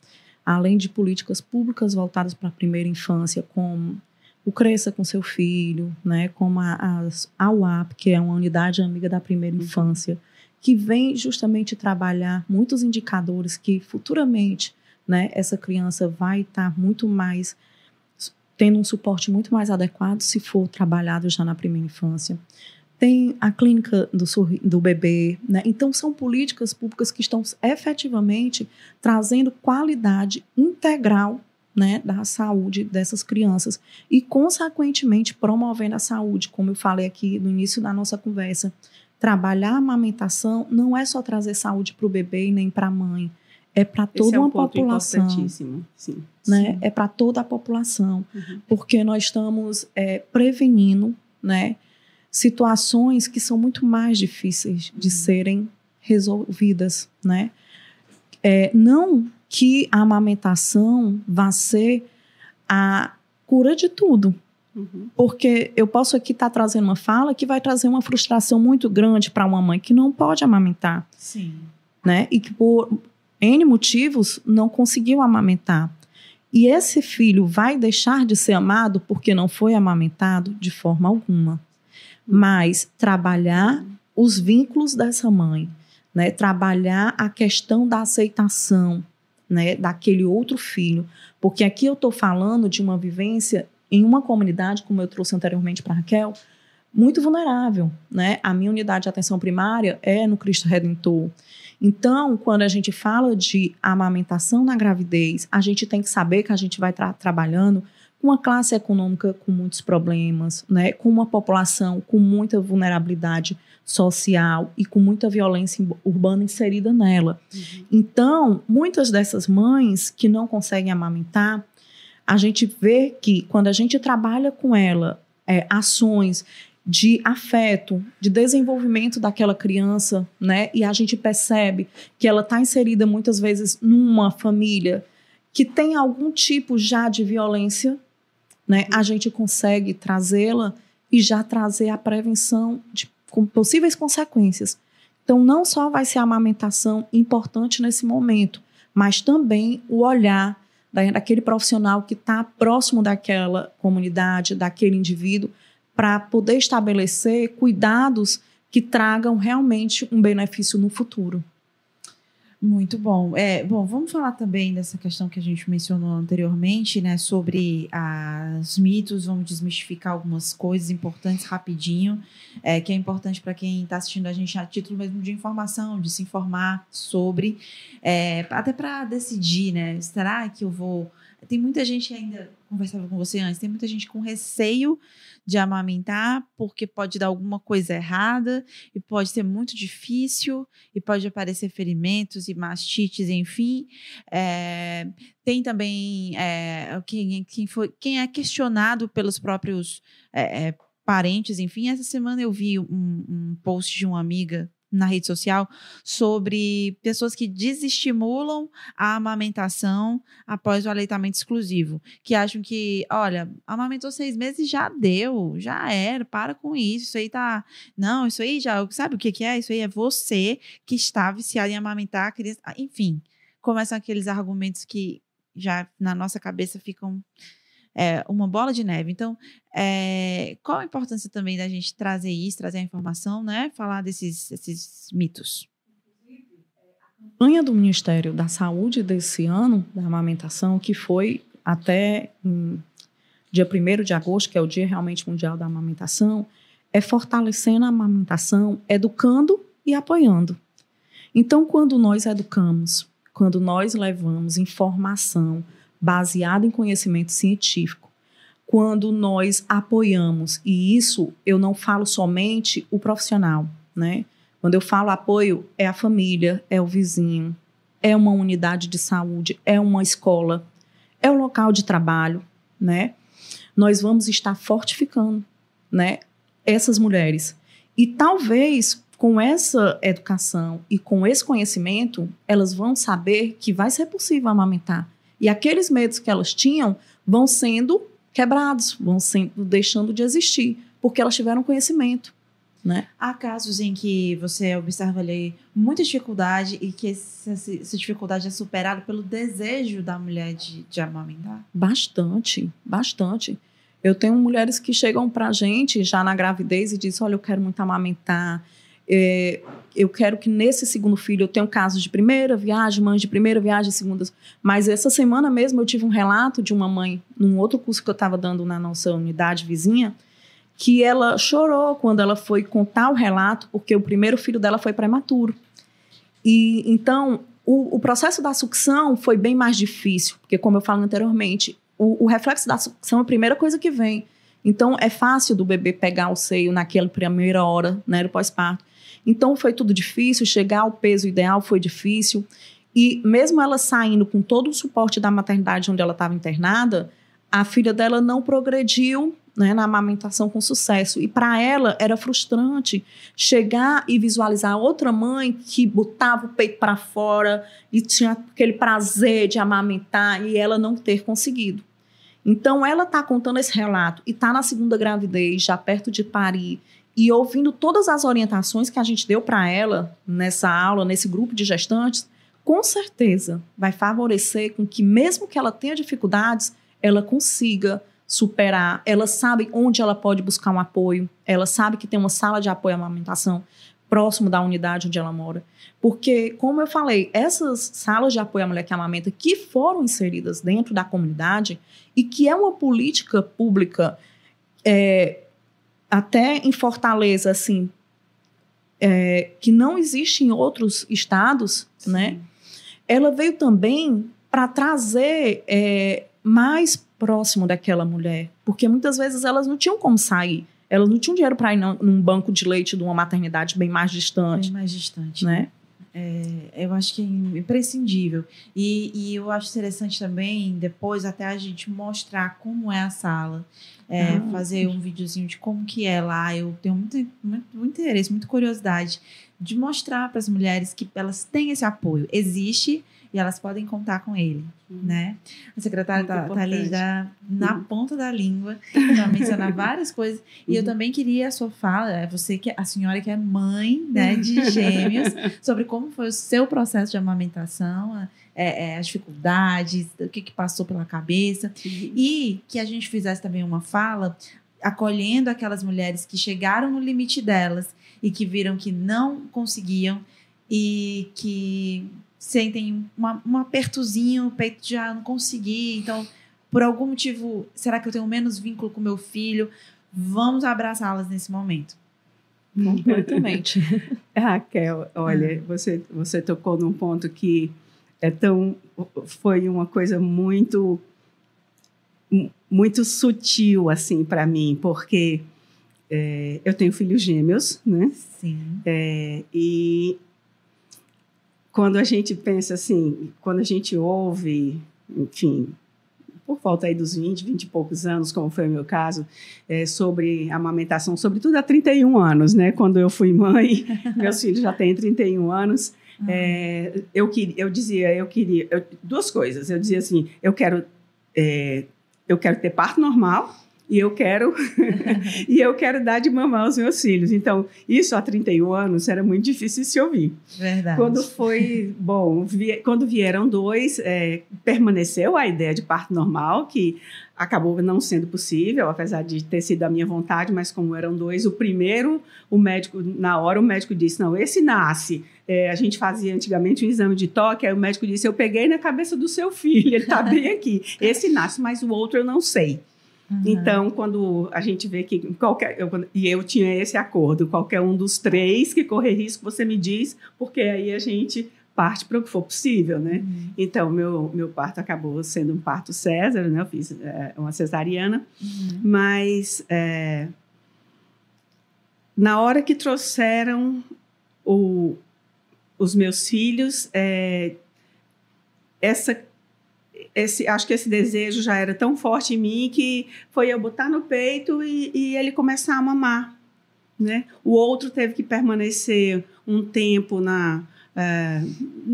além de políticas públicas voltadas para a primeira infância, como o Cresça com seu filho, né, como a, a, UAP, que é uma unidade amiga da primeira uhum. infância, que vem justamente trabalhar muitos indicadores que futuramente né, essa criança vai estar muito mais tendo um suporte muito mais adequado se for trabalhado já na primeira infância. Tem a clínica do, do bebê, né? Então são políticas públicas que estão efetivamente trazendo qualidade integral né, da saúde dessas crianças e, consequentemente, promovendo a saúde, como eu falei aqui no início da nossa conversa. Trabalhar a amamentação não é só trazer saúde para o bebê e nem para a mãe, é para toda é um uma população. Importantíssimo. Sim. Né? Sim. É para toda a população, uhum. porque nós estamos é, prevenindo, né? situações que são muito mais difíceis de serem resolvidas, né? É, não que a amamentação vá ser a cura de tudo, Uhum. porque eu posso aqui estar trazendo uma fala que vai trazer uma frustração muito grande para uma mãe que não pode amamentar, Sim. né? E que por N motivos não conseguiu amamentar. E esse filho vai deixar de ser amado porque não foi amamentado de forma alguma. Mas trabalhar os vínculos dessa mãe, né? Trabalhar a questão da aceitação, né, daquele outro filho, porque aqui eu estou falando de uma vivência em uma comunidade, como eu trouxe anteriormente para Raquel, muito vulnerável, né? A minha unidade de atenção primária é no Cristo Redentor. Então, quando a gente fala de amamentação na gravidez, a gente tem que saber que a gente vai estar trabalhando com uma classe econômica com muitos problemas, né? Com uma população com muita vulnerabilidade social e com muita violência urbana inserida nela. Então, muitas dessas mães que não conseguem amamentar, a gente vê que quando a gente trabalha com ela é, ações de afeto, de desenvolvimento daquela criança, né? E a gente percebe que ela está inserida muitas vezes numa família que tem algum tipo já de violência, né? A gente consegue trazê-la e já trazer a prevenção de com possíveis consequências. Então, não só vai ser a amamentação importante nesse momento, mas também o olhar da- daquele profissional que está próximo daquela comunidade, daquele indivíduo, para poder estabelecer cuidados que tragam realmente um benefício no futuro. Muito bom. É, bom, vamos falar também dessa questão que a gente mencionou anteriormente, né? Sobre os mitos, vamos desmistificar algumas coisas importantes rapidinho, é, que é importante para quem está assistindo a gente a título mesmo de informação, de se informar sobre, é, até para decidir, né? Será que eu vou. Tem muita gente ainda conversava com você antes, tem muita gente com receio de amamentar porque pode dar alguma coisa errada e pode ser muito difícil e pode aparecer ferimentos e mastites, enfim. É, tem também é, quem, quem, foi, quem é questionado pelos próprios é, é, parentes, enfim. Essa semana eu vi um, um post de uma amiga na rede social sobre pessoas que desestimulam a amamentação após o aleitamento exclusivo, que acham que, olha, amamentou seis meses já deu, já era, para com isso, isso aí tá, não, isso aí já, sabe o que que é? Isso aí é você que está viciado em amamentar a criança, Ah, enfim, começam aqueles argumentos que já na nossa cabeça ficam é, uma bola de neve. Então, é, qual a importância também da gente trazer isso, trazer a informação, né? Falar desses, desses mitos. A campanha do Ministério da Saúde desse ano, da amamentação, que foi até em dia 1 de agosto, que é o Dia Realmente Mundial da Amamentação, é fortalecendo a amamentação, educando e apoiando. Então, quando nós educamos, quando nós levamos informação baseada em conhecimento científico, quando nós apoiamos, e isso eu não falo somente o profissional, né? Quando eu falo apoio, é a família, é o vizinho, é uma unidade de saúde, é uma escola, é o local de trabalho, né? Nós vamos estar fortificando, né, essas mulheres. E talvez com essa educação e com esse conhecimento, elas vão saber que vai ser possível amamentar. E aqueles medos que elas tinham vão sendo quebrados, vão sendo deixando de existir, porque elas tiveram conhecimento. Né? Há casos em que você observa ali muita dificuldade e que essa, essa dificuldade é superada pelo desejo da mulher de, de amamentar? Bastante, bastante. Eu tenho mulheres que chegam para a gente já na gravidez e dizem: Olha, eu quero muito amamentar. É, eu quero que nesse segundo filho eu tenha casos de primeira viagem, mães de primeira viagem, segunda. Mas essa semana mesmo eu tive um relato de uma mãe, num outro curso que eu estava dando na nossa unidade vizinha, que ela chorou quando ela foi contar o relato, porque o primeiro filho dela foi prematuro. E então o, o processo da sucção foi bem mais difícil, porque, como eu falo anteriormente, o, o, reflexo da sucção é a primeira coisa que vem. Então, é fácil do bebê pegar o seio naquela primeira hora, né, do pós-parto. Então, foi tudo difícil, chegar ao peso ideal foi difícil. E mesmo ela saindo com todo o suporte da maternidade onde ela estava internada, a filha dela não progrediu né, na amamentação com sucesso. E para ela era frustrante chegar e visualizar outra mãe que botava o peito para fora e tinha aquele prazer de amamentar e ela não ter conseguido. Então ela está contando esse relato e está na segunda gravidez, já perto de parir, e ouvindo todas as orientações que a gente deu para ela nessa aula, nesse grupo de gestantes, com certeza vai favorecer com que mesmo que ela tenha dificuldades, ela consiga superar, ela sabe onde ela pode buscar um apoio, ela sabe que tem uma sala de apoio à amamentação próximo da unidade onde ela mora. Porque, como eu falei, essas salas de apoio à mulher que amamenta que foram inseridas dentro da comunidade e que é uma política pública é, até em Fortaleza, assim, é, que não existe em outros estados, Sim. né? Ela veio também para trazer é, mais próximo daquela mulher, porque muitas vezes elas não tinham como sair, elas não tinham dinheiro para ir num banco de leite de uma maternidade bem mais distante, bem mais distante, né? É, eu acho que é imprescindível. E, e, eu acho interessante também, depois, até a gente mostrar como é a sala. É, ah, fazer um videozinho de como que é lá. Eu tenho muito, muito, muito interesse, muita curiosidade de mostrar para as mulheres que elas têm esse apoio. Existe e elas podem contar com ele, uhum. né? A secretária está tá ali já na uhum. ponta da língua, para mencionar várias coisas. E eu uhum. também queria a sua fala, é você que a senhora que é mãe, né, de gêmeos, sobre como foi o seu processo de amamentação, é, é, as dificuldades, o que, que passou pela cabeça, uhum. e que a gente fizesse também uma fala acolhendo aquelas mulheres que chegaram no limite delas e que viram que não conseguiam e que sentem uma, um apertozinho, o peito já não consegui, então, por algum motivo, será que eu tenho menos vínculo com meu filho? Vamos abraçá-las nesse momento. Completamente. Raquel, olha, ah. você, você tocou num ponto que é tão. Foi uma coisa muito. muito sutil, assim, para mim, porque é, eu tenho filhos gêmeos, né? Sim. É, e quando a gente pensa assim, quando a gente ouve, enfim, por volta aí dos 20, 20 e poucos anos, como foi o meu caso, é, sobre amamentação, sobretudo há 31 anos, né? Quando eu fui mãe, meus filhos já têm 31 anos. Uhum. É, eu, eu dizia, eu queria, eu, duas coisas. Eu dizia assim, eu quero, é, eu quero ter parto normal, e eu quero e eu quero dar de mamar aos meus filhos. Então, isso há 31 anos era muito difícil de se ouvir. Verdade. Quando foi, bom, vi, quando vieram dois, é, permaneceu a ideia de parto normal, que acabou não sendo possível, apesar de ter sido a minha vontade, mas como eram dois, o primeiro, o médico, na hora o médico disse, não, esse nasce. É, a gente fazia antigamente um exame de toque, aí o médico disse, eu peguei na cabeça do seu filho, ele está bem aqui. Esse nasce, mas o outro eu não sei. Uhum. Então, quando a gente vê que qualquer. Eu, e eu tinha esse acordo, qualquer um dos três que correr risco, você me diz, porque aí a gente parte para o que for possível, né? Uhum. Então, meu, meu parto acabou sendo um parto César, né? Eu fiz é, uma cesariana, uhum. mas é, na hora que trouxeram o, os meus filhos, é, essa esse, acho que esse desejo já era tão forte em mim que foi eu botar no peito e, e ele começar a mamar. Né? O outro teve que permanecer um tempo na, é,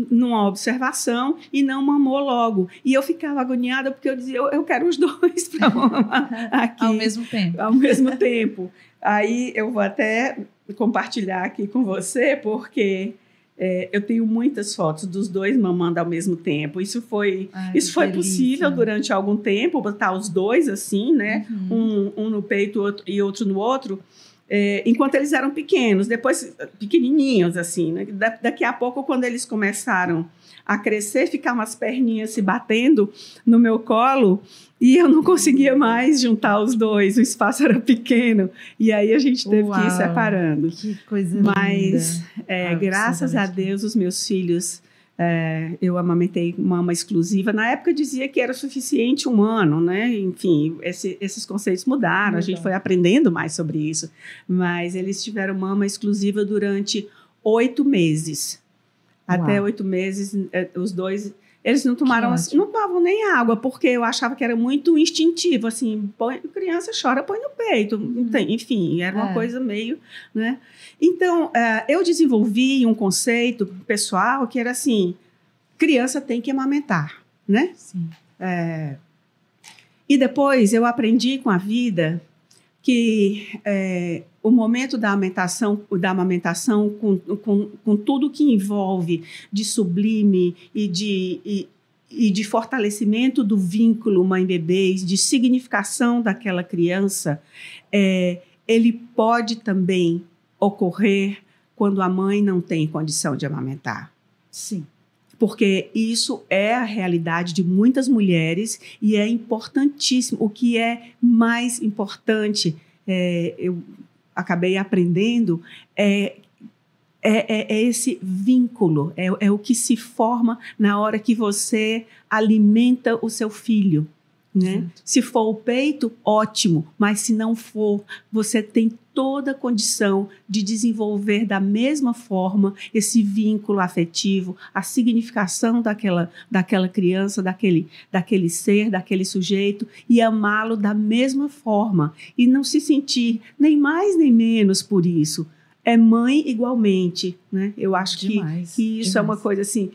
numa observação e não mamou logo. E eu ficava agoniada porque eu dizia, eu, eu quero os dois para mamar aqui. ao mesmo tempo. Ao mesmo tempo. Aí eu vou até compartilhar aqui com você, porque é, eu tenho muitas fotos dos dois mamando ao mesmo tempo. Isso foi, Ai, isso foi possível durante algum tempo, botar os dois assim, né? Uhum. Um, um, no peito outro, e outro no outro. É, enquanto eles eram pequenos, depois pequenininhos assim, né? Da, daqui a pouco, quando eles começaram a crescer, ficar umas perninhas se batendo no meu colo, e eu não conseguia mais juntar os dois, o espaço era pequeno. E aí a gente teve Uau, que ir separando. Que coisa Mas, é, graças a Deus, os meus filhos. É, eu amamentei mama exclusiva. Na época dizia que era suficiente um ano, né? Enfim, esse, esses conceitos mudaram, a gente foi aprendendo mais sobre isso. Mas eles tiveram mama exclusiva durante oito meses. Até oito meses, eh, os dois. Eles não tomaram, assim, não tomavam nem água, porque eu achava que era muito instintivo, assim, põe, criança chora, põe no peito, tem- enfim, era uma É. coisa meio, né? Então, eh, eu desenvolvi um conceito pessoal que era assim, criança tem que amamentar, né? Sim. E depois eu aprendi com a vida que é, o momento da amamentação, da amamentação com, com, com tudo que envolve de sublime e de, e, e de fortalecimento do vínculo mãe-bebês, de significação daquela criança, é, ele pode também ocorrer quando a mãe não tem condição de amamentar Sim. porque isso é a realidade de muitas mulheres e é importantíssimo. O que é mais importante, é, eu acabei aprendendo, é, é, é- é esse vínculo, é, é o que se forma na hora que você alimenta o seu filho. Né? Exato. Se for o peito, ótimo, mas se não for, você tem toda a condição de desenvolver da mesma forma esse vínculo afetivo, a significação daquela, daquela criança, daquele, daquele ser, daquele sujeito e amá-lo da mesma forma e não se sentir nem mais nem menos por isso. É mãe igualmente, né? Eu acho que Demais. que isso é uma demais. coisa assim,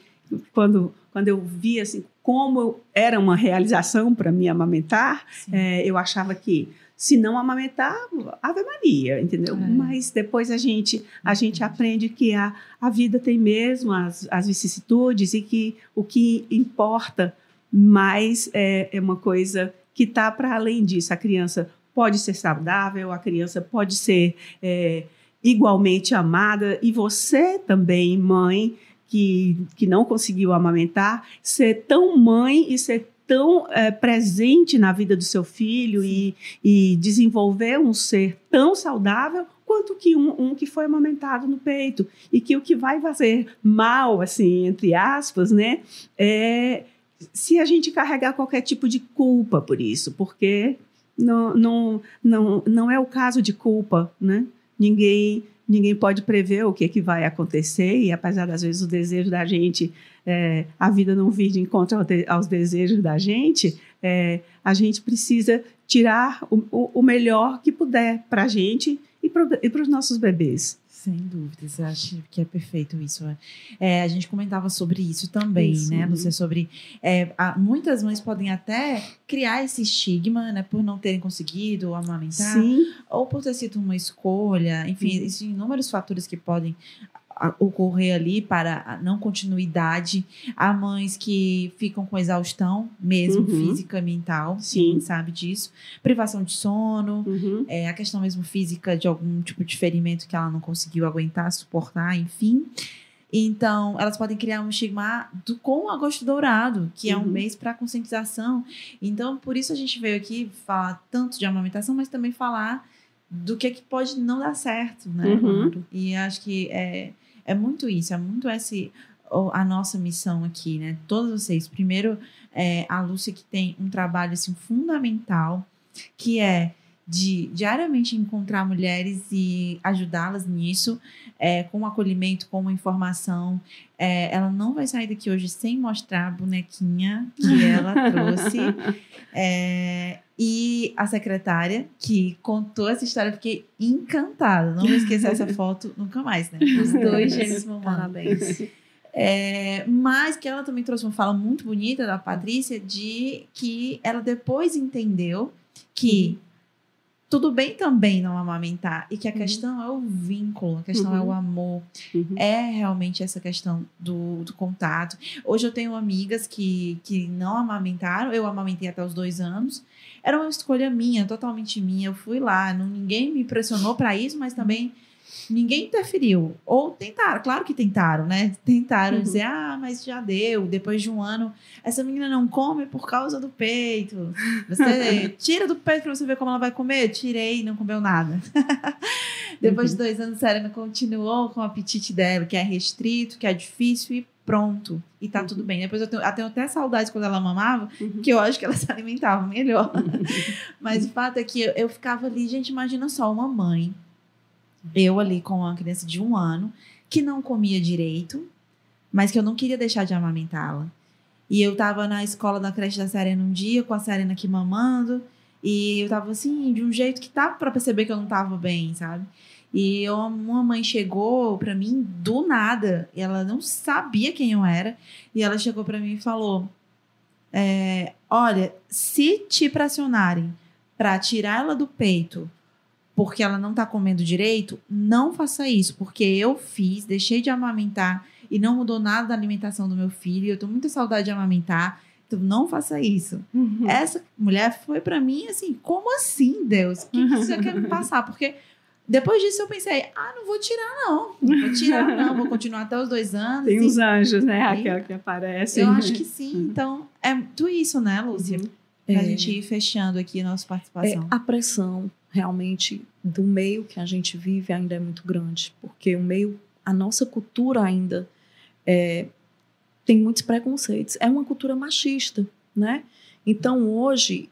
quando, quando eu vi assim, como eu- era uma realização para mim amamentar, é, eu achava que se não amamentar, Ave Maria, entendeu? É. Mas depois a gente, a gente aprende que a, a vida tem mesmo as, as vicissitudes e que o que importa mais é, é uma coisa que está para além disso. A criança pode ser saudável, a criança pode ser é, igualmente amada e você também, mãe, que, que não conseguiu amamentar, ser tão mãe e ser tão é, presente na vida do seu filho e, e desenvolver um ser tão saudável quanto que um, um que foi amamentado no peito e que o que vai fazer mal, assim, entre aspas, né, é se a gente carregar qualquer tipo de culpa por isso, porque não, não, não, não é o caso de culpa, né? Ninguém ninguém pode prever o que, é que vai acontecer e apesar das vezes o desejo da gente é, a vida não vir de encontro aos desejos da gente é, a gente precisa tirar o- o melhor que puder para a gente e para os nossos bebês Sem dúvidas, acho que é perfeito isso. É, a gente comentava sobre isso também, Isso, né, uhum. Lúcia? Sobre é, a- muitas mães podem até criar esse estigma, né, por não terem conseguido amamentar, sim ou por ter sido uma escolha, enfim, existem inúmeros fatores que podem ocorrer ali para a não continuidade. Há mães que ficam com exaustão, mesmo Uhum. física e mental, Sim. sabe disso. Privação de sono, Uhum. é, a questão mesmo física de algum tipo de ferimento que ela não conseguiu aguentar, suportar, enfim. Então, elas podem criar um estigma do, com o agosto dourado, que é um Uhum. mês para conscientização. Então, por isso a gente veio aqui falar tanto de amamentação, mas também falar do que, que pode não dar certo, né? Uhum. E acho que é, é muito isso, é muito esse a nossa missão aqui, né? Todos vocês. Primeiro, é, a Lúcia que tem um trabalho assim, fundamental, que é de diariamente encontrar mulheres e ajudá-las nisso, é, com acolhimento, com uma informação. É, ela não vai sair daqui hoje sem mostrar a bonequinha que ela trouxe. É, e a secretária que contou essa história, eu fiquei encantada. Não vou esquecer essa foto nunca mais, né? Os dois gêmeos mamando. Parabéns. É, mas que ela também trouxe uma fala muito bonita da Patrícia de que ela depois entendeu que tudo bem também não amamentar e que a Uhum. questão é o vínculo, a questão é Uhum. o amor, Uhum. é realmente essa questão do, do contato. Hoje eu tenho amigas que, que não amamentaram, eu amamentei até os dois anos. Era uma escolha minha, totalmente minha. Eu fui lá, não, ninguém me pressionou para isso, mas também ninguém interferiu. Ou tentaram, claro que tentaram, né? Tentaram Uhum. dizer, ah, mas já deu. Depois de um ano, essa menina não come por causa do peito. Você tira do peito pra você ver como ela vai comer. Tirei, não comeu nada. Depois de dois anos, a Serena continuou com o apetite dela, que é restrito, que é difícil e pronto. E tá Uhum. tudo bem. Depois eu tenho, eu tenho até saudades quando ela mamava, Uhum. que eu acho que ela se alimentava melhor. Mas o fato é que eu, eu ficava ali, gente, imagina só uma mãe, eu ali com uma criança de um ano, que não comia direito, mas que eu não queria deixar de amamentá-la. E eu tava na escola da creche da Serena um dia, com a Serena aqui mamando, e eu tava assim, de um jeito que tava para perceber que eu não tava bem, sabe? E eu, uma mãe chegou para mim do nada, e ela não sabia quem eu era, e ela chegou para mim e falou: é, Olha, se te pressionarem para tirar ela do peito porque ela não tá comendo direito, não faça isso, porque eu fiz, deixei de amamentar e não mudou nada da alimentação do meu filho, eu tô muita saudade de amamentar. Então, não faça isso. Uhum. Essa mulher foi para mim assim: como assim, Deus? O que, que você quer me passar? Porque depois disso eu pensei: ah, não vou tirar, não. Não vou tirar, não. Vou continuar até os dois anos. Tem e- os anjos, né. Raquel, que aparecem. Eu acho que sim. Então, é tudo isso, né, Lúcia? Uhum. Pra É. gente ir fechando aqui a nossa É, participação. a pressão realmente do meio que a gente vive ainda é muito grande, porque o meio, a nossa cultura ainda é, tem muitos preconceitos. É uma cultura machista, né? Então hoje,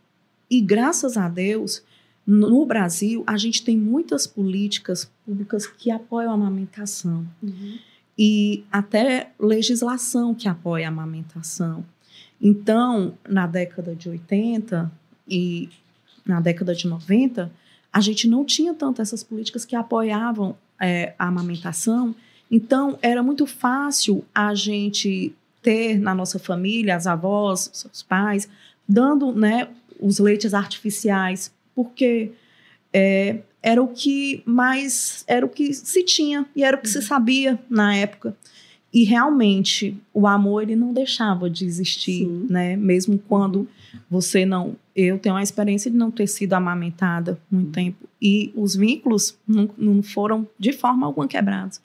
e graças a Deus, no Brasil a gente tem muitas políticas públicas que apoiam a amamentação Uhum. e até legislação que apoia a amamentação. Então, na década de 80 e na década de 90, a gente não tinha tanto essas políticas que apoiavam é, a amamentação. Então, era muito fácil a gente ter na nossa família as avós, os pais, dando né, os leites artificiais, porque é, era o que mais era o que se tinha e era o que se sabia na época. E realmente o amor ele não deixava de existir, Sim. né? Mesmo quando você não. Eu tenho a experiência de não ter sido amamentada muito tempo e os vínculos não, não foram de forma alguma quebrados.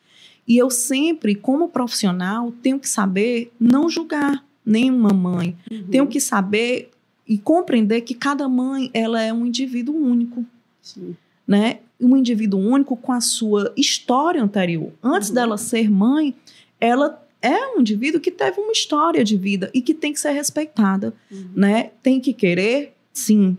E eu sempre, como profissional, tenho que saber não julgar nenhuma mãe. Uhum. Tenho que saber e compreender que cada mãe ela é um indivíduo único Sim. né? Um indivíduo único com a sua história anterior. Antes Uhum. dela ser mãe, ela é um indivíduo que teve uma história de vida e que tem que ser respeitada, Uhum. né? Tem que querer, sim.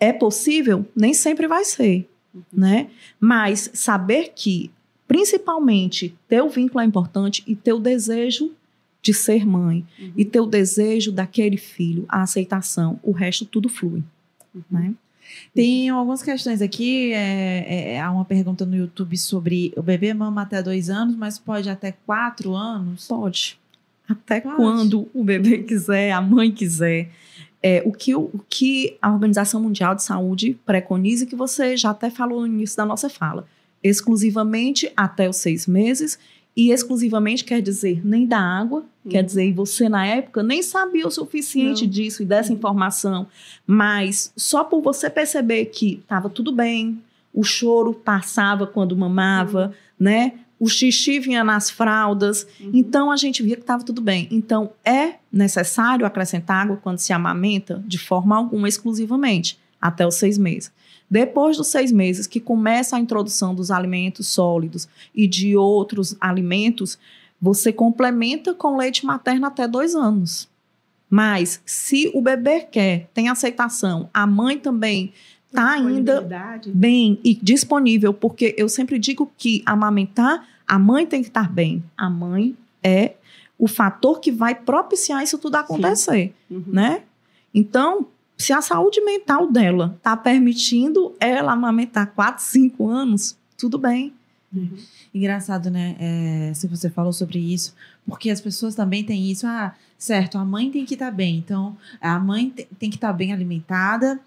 É possível? Nem sempre vai ser, Uhum. né? Mas saber que, principalmente, teu vínculo é importante e teu desejo de ser mãe Uhum. e teu desejo daquele filho, a aceitação, o resto tudo flui, Uhum. né? Tem algumas questões aqui. É, é, há uma pergunta no YouTube sobre o bebê mama até dois anos, mas pode até quatro anos. Pode. Até Pode. quando o bebê quiser, a mãe quiser. É, o, que, o, o que a Organização Mundial de Saúde preconiza, que você já até falou no início da nossa fala, exclusivamente até os seis meses, e exclusivamente quer dizer nem da água, quer Uhum. dizer, você na época nem sabia o suficiente Não. disso e dessa Uhum. informação, mas só por você perceber que estava tudo bem, o choro passava quando mamava, né? O xixi vinha nas fraldas, Uhum. então a gente via que estava tudo bem. Então é necessário acrescentar água quando se amamenta de forma alguma, exclusivamente, até os seis meses. Depois dos seis meses, que começa a introdução dos alimentos sólidos e de outros alimentos, você complementa com leite materno até dois anos. Mas se o bebê quer, tem aceitação, a mãe também está ainda bem e disponível, porque eu sempre digo que amamentar, a mãe tem que estar bem. A mãe é o fator que vai propiciar isso tudo acontecer, Uhum. né? Então, se a saúde mental dela está permitindo ela amamentar 4, 5 anos, tudo bem. Uhum. Engraçado, né? É, se você falou sobre isso, porque as pessoas também têm isso. Ah, certo, a mãe tem que estar bem. Então, a mãe te- tem que estar bem alimentada.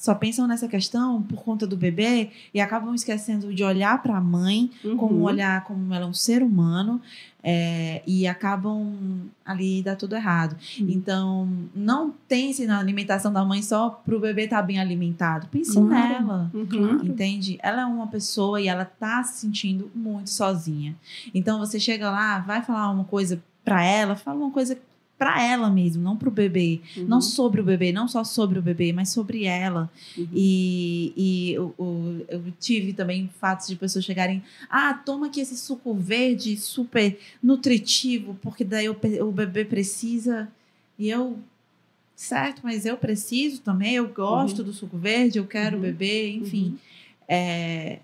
Só pensam nessa questão por conta do bebê e acabam esquecendo de olhar para a mãe como Uhum. olhar como ela é um ser humano é, e acabam ali dá tudo errado. Uhum. Então, não pense na alimentação da mãe só para o bebê estar bem alimentado. Pense Claro. nela. Uhum. Entende? Ela é uma pessoa e ela tá se sentindo muito sozinha. Então você chega lá, vai falar uma coisa pra ela, fala uma coisa pra ela mesmo, não pro bebê. Uhum. Não sobre o bebê, não só sobre o bebê, mas sobre ela. Uhum. E, e o- o- eu tive também fatos de pessoas chegarem, ah, toma aqui esse suco verde super nutritivo, porque daí o, o bebê precisa. E eu, certo, mas eu preciso também, eu gosto do suco verde, eu quero Uhum. beber, enfim. É,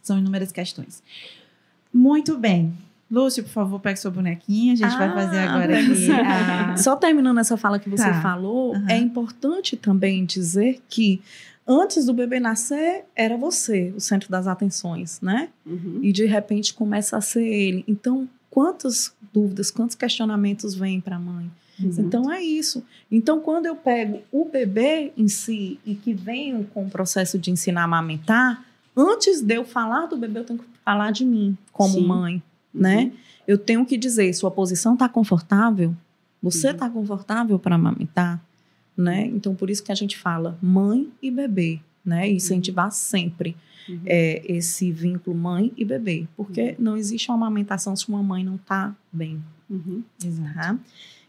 são inúmeras questões. Muito bem. Lúcio, por favor, pegue sua bonequinha. A gente vai Ah, fazer agora aqui. sim. a- Só terminando essa fala que você Tá. falou, Aham. é importante também dizer que antes do bebê nascer, era você o centro das atenções, né? Uhum. E de repente começa a ser ele. Então, quantas dúvidas, quantos questionamentos vêm para a mãe? Uhum. Então é isso. Então, quando eu pego o bebê em si e que venho com o processo de ensinar a amamentar, antes de eu falar do bebê, eu tenho que falar de mim como Sim. mãe, né? Eu tenho que dizer, sua posição está confortável? Você Uhum. está confortável para amamentar? Né? Então, por isso que a gente fala mãe e bebê, né? E incentivar sempre Uhum. é, esse vínculo mãe e bebê, porque não existe uma amamentação se uma mãe não está bem, Uhum. Tá?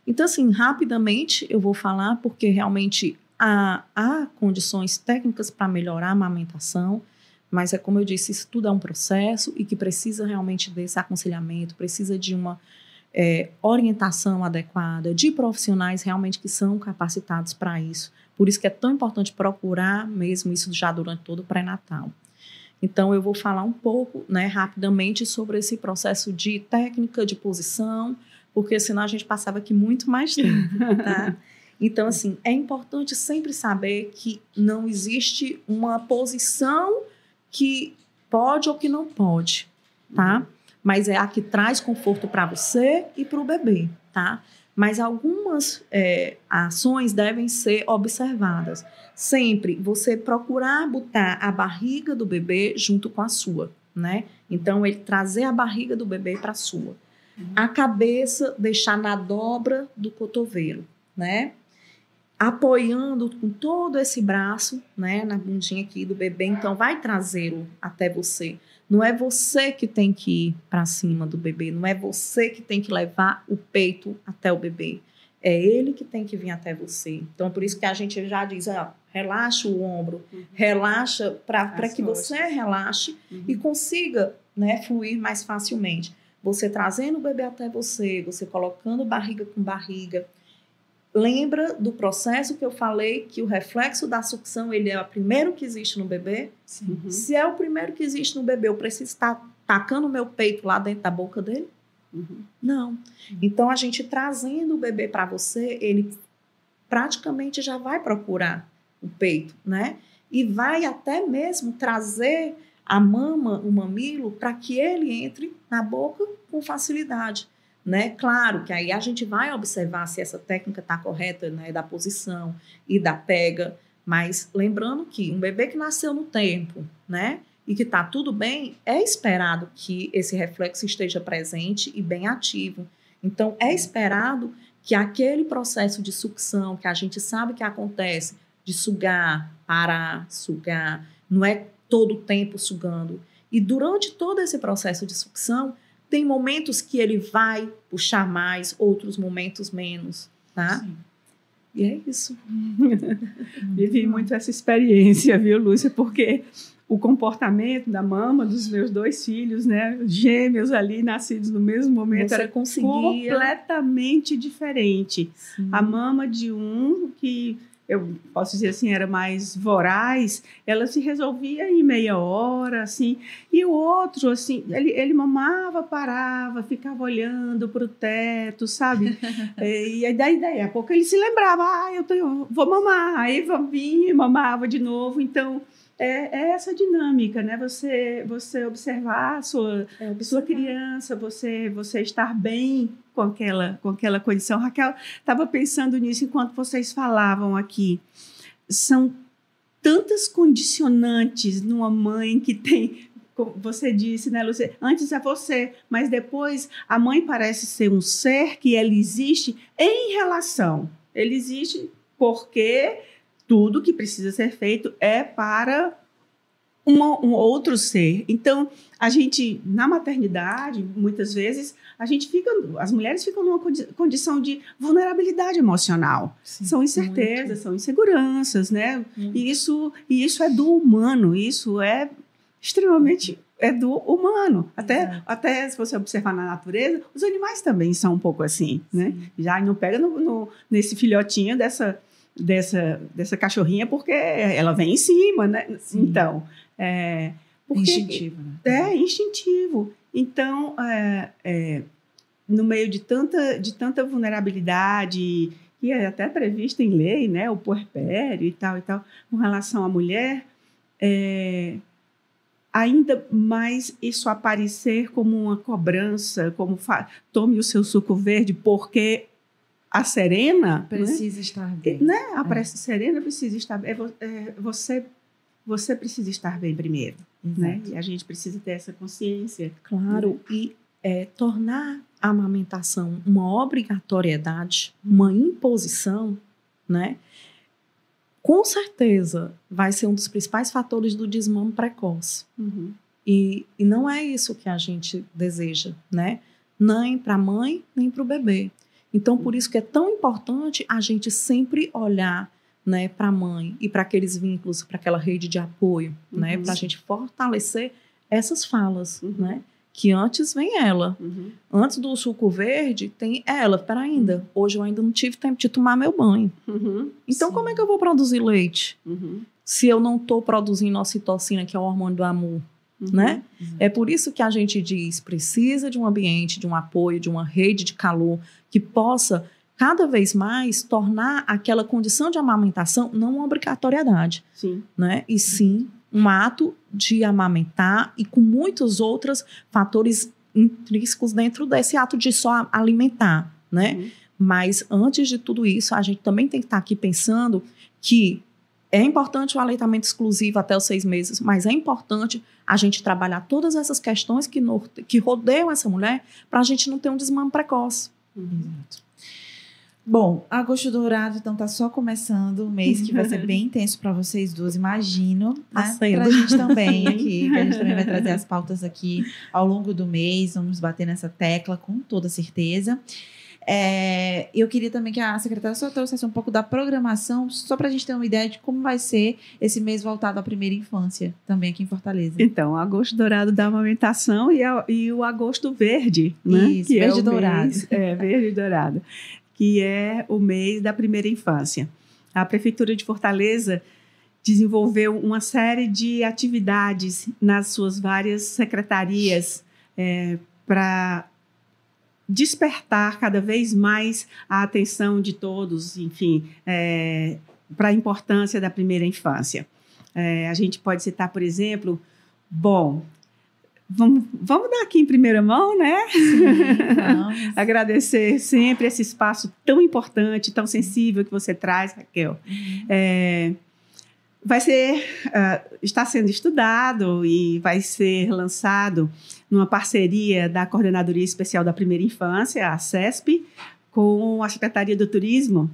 Então, assim, rapidamente eu vou falar, porque realmente há, há condições técnicas para melhorar a amamentação, mas é como eu disse, isso tudo é um processo e que precisa realmente desse aconselhamento, precisa de uma é, orientação adequada, de profissionais realmente que são capacitados para isso. Por isso que é tão importante procurar mesmo isso já durante todo o pré-natal. Então, eu vou falar um pouco, né, rapidamente sobre esse processo de técnica, de posição, porque senão a gente passava aqui muito mais tempo, tá? Então, assim, é importante sempre saber que não existe uma posição que pode ou que não pode, tá? Mas é a que traz conforto para você e para o bebê, tá? Mas algumas é, ações devem ser observadas. Sempre você procurar botar a barriga do bebê junto com a sua, né? Então, ele trazer a barriga do bebê para a sua. A cabeça deixar na dobra do cotovelo, né? Apoiando com todo esse braço, né, na bundinha aqui do bebê, então vai trazê-lo até você. Não é você que tem que ir para cima do bebê, não é você que tem que levar o peito até o bebê. É ele que tem que vir até você. Então, por isso que a gente já diz, ó, relaxa o ombro, Uhum. relaxa para que costas. você relaxe Uhum. e consiga né, fluir mais facilmente. Você trazendo o bebê até você, você colocando barriga com barriga. Lembra do processo que eu falei que o reflexo da sucção ele é o primeiro que existe no bebê? Sim. Uhum. Se é o primeiro que existe no bebê, eu preciso estar tacando o meu peito lá dentro da boca dele? Uhum. Não. Então a gente trazendo o bebê para você, ele praticamente já vai procurar o peito, né? E vai até mesmo trazer a mama, o mamilo, para que ele entre na boca com facilidade. Né? Claro que aí a gente vai observar se essa técnica está correta, né? Da posição e da pega. Mas lembrando que um bebê que nasceu no tempo, né? E que está tudo bem, é esperado que esse reflexo esteja presente e bem ativo. Então, é esperado que aquele processo de sucção que a gente sabe que acontece, de sugar, parar, sugar, não é todo o tempo sugando. E durante todo esse processo de sucção, tem momentos que ele vai puxar mais, outros momentos menos, tá? Sim. E é isso. Vivi muito essa experiência, viu, Lúcia? Porque o comportamento da mama dos meus dois filhos, né, gêmeos ali, nascidos no mesmo momento, Você era conseguia. completamente diferente. Sim. A mama de um, que eu posso dizer assim, era mais voraz, ela se resolvia em meia hora, assim, e o outro, assim, ele, ele mamava, parava, ficava olhando para o teto, sabe? É, e aí, daí, daí a pouco ele se lembrava, ah, eu tenho, vou mamar, aí vinha, mamava de novo, então... É, é essa dinâmica, né? Você, você observar a sua, É, sua observar. criança, você você estar bem com aquela com aquela condição. Raquel estava pensando nisso enquanto vocês falavam aqui. São tantas condicionantes numa mãe que tem como você disse, né, Lúcia? Antes é você, mas depois a mãe parece ser um ser que ele existe em relação. Ele existe porque tudo que precisa ser feito é para uma- um outro ser. Então, a gente, na maternidade, muitas vezes, a gente fica, as mulheres ficam numa condi- condição de vulnerabilidade emocional. Sim. São incertezas, são inseguranças, né? E isso, e isso é do humano, isso é extremamente é do humano. Até, Exato. até se você observar na natureza, os animais também são um pouco assim, né? Já não pega no, no- nesse filhotinho dessa, dessa, dessa cachorrinha porque ela vem em cima, né? Sim. Então, é, porque Instintivo, né? é instintivo. Então, é, é, no meio de tanta, de tanta vulnerabilidade, que é até prevista em lei, né, o puerpério e tal e tal, com relação à mulher, é, ainda mais isso aparecer como uma cobrança, como tome o seu suco verde porque a Serena né? precisa né? estar bem, né? A é. Serena precisa estar bem. É, é, você você precisa estar bem primeiro, né? E a gente precisa ter essa consciência. Claro, né? e é, tornar a amamentação uma obrigatoriedade, uma imposição, né? Com certeza vai ser um dos principais fatores do desmame precoce. Uhum. E, e não é isso que a gente deseja, né? Nem para a mãe, nem para o bebê. Então, por isso que é tão importante a gente sempre olhar né, para a mãe e para aqueles vínculos, para aquela rede de apoio, uhum. né, para a gente fortalecer essas falas, uhum. né, que antes vem ela. Uhum. Antes do suco verde, tem ela. Para ainda, uhum. hoje eu ainda não tive tempo de tomar meu banho. Uhum. Então, Sim. como é que eu vou produzir leite? Uhum. Se eu não estou produzindo ocitocina, que é o hormônio do amor. Uhum. Né? É por isso que a gente diz: precisa de um ambiente, de um apoio, de uma rede de calor que possa cada vez mais tornar aquela condição de amamentação não uma obrigatoriedade, sim. né? E sim um ato de amamentar e com muitos outros fatores intrínsecos dentro desse ato de só alimentar, né? Uhum. Mas antes de tudo isso, a gente também tem que estar aqui pensando que é importante o aleitamento exclusivo até os seis meses, mas é importante a gente trabalhar todas essas questões que, que rodeiam essa mulher para a gente não ter um desmame precoce. Uhum. Bom, agosto dourado, então tá só começando o mês que vai ser bem intenso para vocês duas, imagino. Né? Tá pra gente também aqui, que a gente também vai trazer as pautas aqui ao longo do mês, vamos bater nessa tecla com toda certeza. É, eu queria também que a secretária só trouxesse um pouco da programação, só para a gente ter uma ideia de como vai ser esse mês voltado à primeira infância, também aqui em Fortaleza. Então, agosto dourado da amamentação e, a, e o agosto verde, né? Isso, que verde é dourado. Mês, é, verde dourado que é o mês da primeira infância. A Prefeitura de Fortaleza desenvolveu uma série de atividades nas suas várias secretarias é, para despertar cada vez mais a atenção de todos, enfim, é, para a importância da primeira infância. É, a gente pode citar, por exemplo, bom, Vamos, vamos dar aqui em primeira mão, né? Sim, Agradecer sempre esse espaço tão importante, tão sensível que você traz, Raquel. Uhum. É, vai ser, uh, está sendo estudado e vai ser lançado numa parceria da Coordenadoria Especial da Primeira Infância, a CESP, com a Secretaria do Turismo.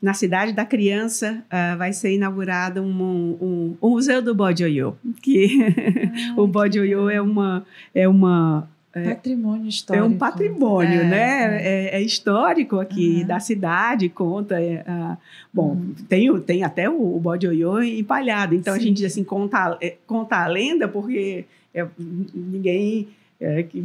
Na cidade da criança uh, vai ser inaugurado um, um, um, museu do oiô, que ah, o oiô é uma é uma é, patrimônio histórico. É um patrimônio, é, né? É. é, é histórico aqui uhum. da cidade, conta. Uh, bom, uhum. tem, tem até o, o bode oiô empalhado. Então Sim. a gente diz assim, conta, é, conta a lenda, porque ninguém que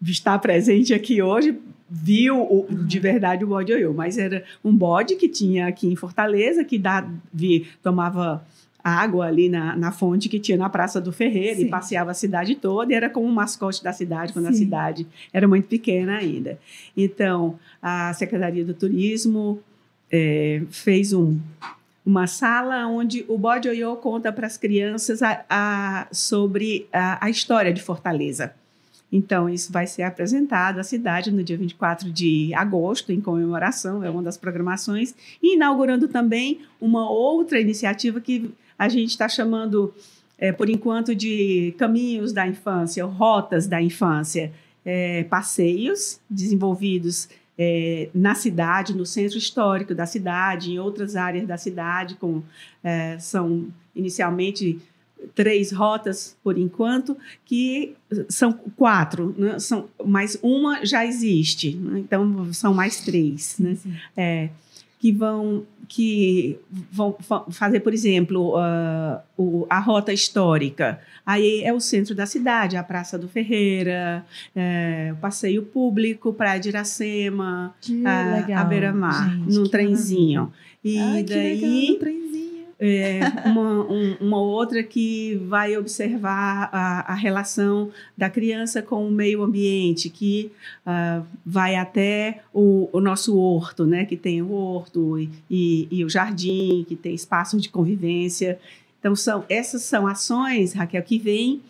está presente aqui hoje viu o, uhum. de verdade o bode oiô, mas era um bode que tinha aqui em Fortaleza, que dá, vi, tomava água ali na, na fonte que tinha na Praça do Ferreira Sim. e passeava a cidade toda e era como um mascote da cidade quando Sim. a cidade era muito pequena ainda. Então, a Secretaria do Turismo é, fez um, uma sala onde o bode oiô conta para as crianças a, a, sobre a, a história de Fortaleza. Então, isso vai ser apresentado à cidade no dia 24 de agosto, em comemoração, é uma das programações, e inaugurando também uma outra iniciativa que a gente está chamando, é, por enquanto, de Caminhos da Infância, Rotas da Infância. É, passeios desenvolvidos é, na cidade, no centro histórico da cidade, em outras áreas da cidade, com, é, são inicialmente três rotas por enquanto, que são quatro, né? são, mas uma já existe, né? então são mais três, né? É, que vão que vão fazer, por exemplo, uh, o, a rota histórica. Aí é o centro da cidade, a Praça do Ferreira, é, o passeio público, Praia de Iracema, a, a Beira-Mar, num trenzinho. E Ai, daí é, uma, um, uma outra que vai observar a, a, relação da criança com o meio ambiente, que uh, vai até o, o, nosso horto, né? que tem o horto e, e, e o jardim, que tem espaço de convivência. Então, são, essas são ações, Raquel, que vêm,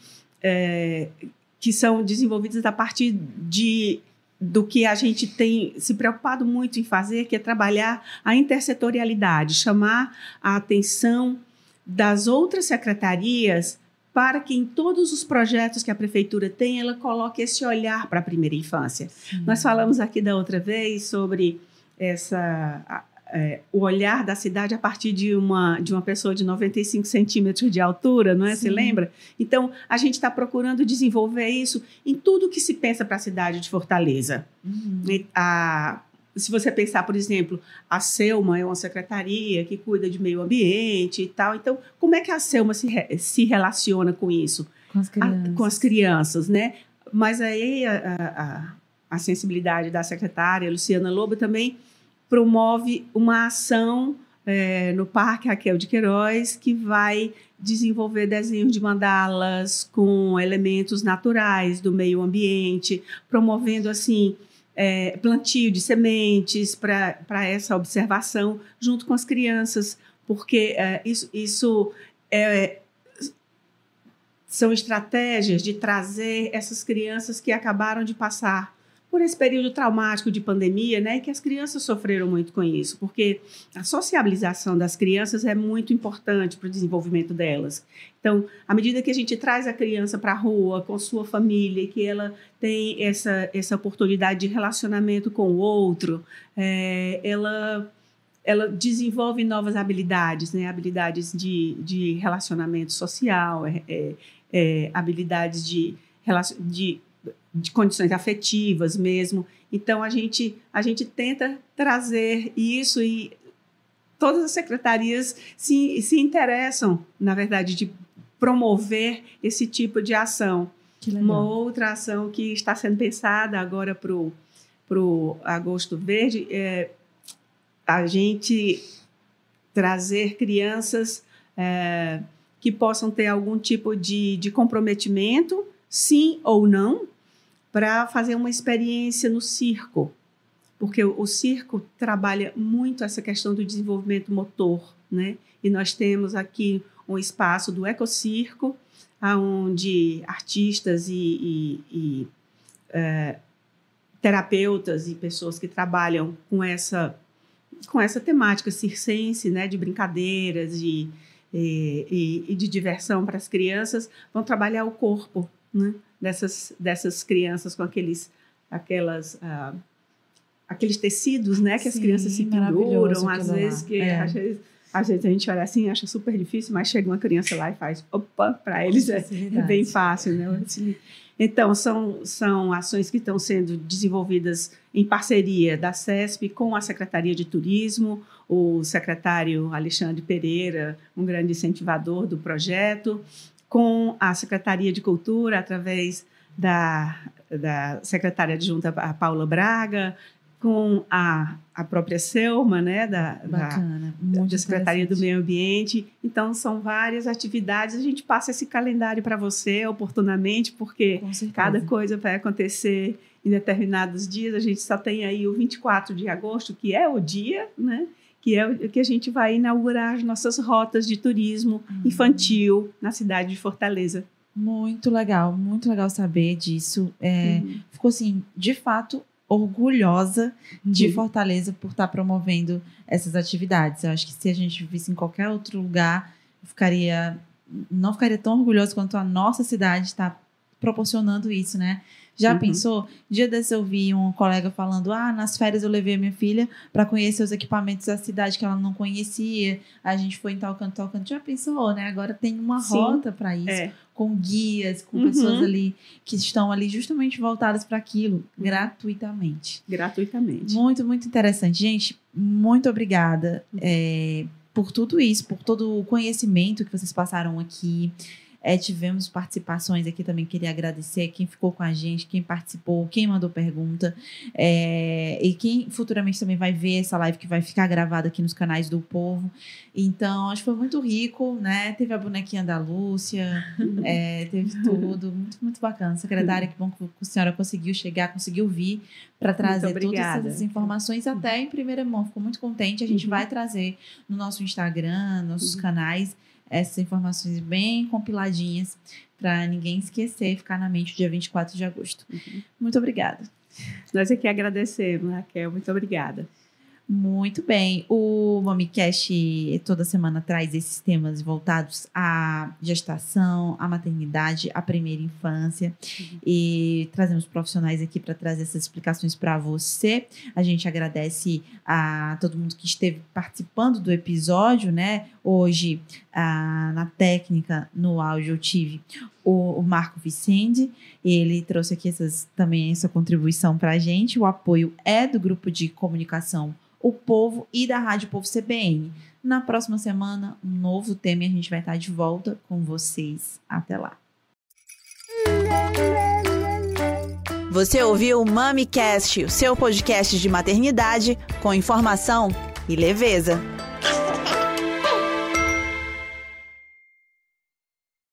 é, que são desenvolvidas a partir de do que a gente tem se preocupado muito em fazer, que é trabalhar a intersetorialidade, chamar a atenção das outras secretarias para que em todos os projetos que a prefeitura tem, ela coloque esse olhar para a primeira infância. Nós falamos aqui da outra vez sobre essa é, o olhar da cidade a partir de uma, de uma pessoa de 95 centímetros de altura, não é? Sim. Você lembra? Então, a gente está procurando desenvolver isso em tudo que se pensa para a cidade de Fortaleza. Uhum. A, se você pensar, por exemplo, a Selma é uma secretaria que cuida de meio ambiente e tal. Então, como é que a Selma se, se relaciona com isso? Com as crianças. A, com as crianças, né? Mas aí a, a, a sensibilidade da secretária, Luciana Lobo, também promove uma ação é, no Parque Raquel de Queiroz que vai desenvolver desenhos de mandalas com elementos naturais do meio ambiente, promovendo assim é, plantio de sementes para essa observação junto com as crianças, porque é, isso, isso é, são estratégias de trazer essas crianças que acabaram de passar por esse período traumático de pandemia, né, que as crianças sofreram muito com isso, porque a sociabilização das crianças é muito importante para o desenvolvimento delas. Então, à medida que a gente traz a criança para a rua com sua família, que ela tem essa, essa oportunidade de relacionamento com o outro, é, ela ela desenvolve novas habilidades, né? habilidades de, de relacionamento social, é, é, é habilidades de, de de condições afetivas mesmo. Então a gente a gente tenta trazer isso e todas as secretarias se, se interessam, na verdade, de promover esse tipo de ação. Uma outra ação que está sendo pensada agora para o Agosto Verde é a gente trazer crianças é, que possam ter algum tipo de, de comprometimento, sim ou não, para fazer uma experiência no circo, porque o, circo trabalha muito essa questão do desenvolvimento motor, né? E nós temos aqui um espaço do ecocirco, onde artistas e, e, e é, terapeutas e pessoas que trabalham com essa com essa temática circense, né, de brincadeiras de, e, e de diversão para as crianças, vão trabalhar o corpo, né? dessas, dessas crianças com aqueles, aquelas, uh, aqueles tecidos, né? Que Sim, as crianças se penduram, às vezes, que é. às vezes, às vezes a gente olha assim acha super difícil, mas chega uma criança lá e faz, opa, para eles é, é, é, bem fácil, né? Então, são, são ações que estão sendo desenvolvidas em parceria da CESP com a Secretaria de Turismo, o secretário Alexandre Pereira, um grande incentivador do projeto, com a Secretaria de Cultura, através da, da secretária adjunta a Paula Braga, com a, a própria Selma, né, da, Bacana, da, da Secretaria do Meio Ambiente. Então, são várias atividades. A gente passa esse calendário para você oportunamente, porque cada coisa vai acontecer em determinados dias. A gente só tem aí o 24 de agosto, que é o dia, né? que é o que a gente vai inaugurar as nossas rotas de turismo uhum. infantil na cidade de Fortaleza. Muito legal, muito legal saber disso. É, uhum. Ficou assim, de fato, orgulhosa de uhum. Fortaleza por estar promovendo essas atividades. Eu acho que se a gente visse em qualquer outro lugar, ficaria não ficaria tão orgulhosa quanto a nossa cidade está proporcionando isso, né? Já uhum. pensou? Dia desse eu vi um colega falando: ah, nas férias eu levei a minha filha para conhecer os equipamentos da cidade que ela não conhecia. A gente foi em tal canto, tal canto. Já pensou, né? Agora tem uma Sim. rota para isso, é. com guias, com uhum. pessoas ali que estão ali justamente voltadas para aquilo, gratuitamente. Gratuitamente. Muito, muito interessante. Gente, muito obrigada. É, por tudo isso, por todo o conhecimento que vocês passaram aqui. É, tivemos participações aqui também, queria agradecer quem ficou com a gente, quem participou, quem mandou pergunta. É, e quem futuramente também vai ver essa live que vai ficar gravada aqui nos canais do Povo. Então, acho que foi muito rico, né? Teve a bonequinha da Lúcia, é, teve tudo. Muito, muito bacana. Secretária, que bom que a senhora conseguiu chegar, conseguiu vir para trazer todas essas informações até em primeira mão. Ficou muito contente. A gente uhum. vai trazer no nosso Instagram, nossos uhum. canais, essas informações bem compiladinhas para ninguém esquecer, ficar na mente o dia 24 de agosto. Uhum. Muito obrigada. Nós aqui agradecemos, Raquel. Muito obrigada. Muito bem. O MamiCast toda semana traz esses temas voltados à gestação, à maternidade, à primeira infância. Uhum. E trazemos profissionais aqui para trazer essas explicações para você. A gente agradece a todo mundo que esteve participando do episódio, né? Hoje, a, na técnica, no áudio, eu tive o, o Marco Vicente. Ele trouxe aqui essas, também essa contribuição para a gente. O apoio é do grupo de comunicação o Povo e da Rádio Povo CBN. Na próxima semana, um novo tema e a gente vai estar de volta com vocês. Até lá. Você ouviu o MamiCast, o seu podcast de maternidade com informação e leveza.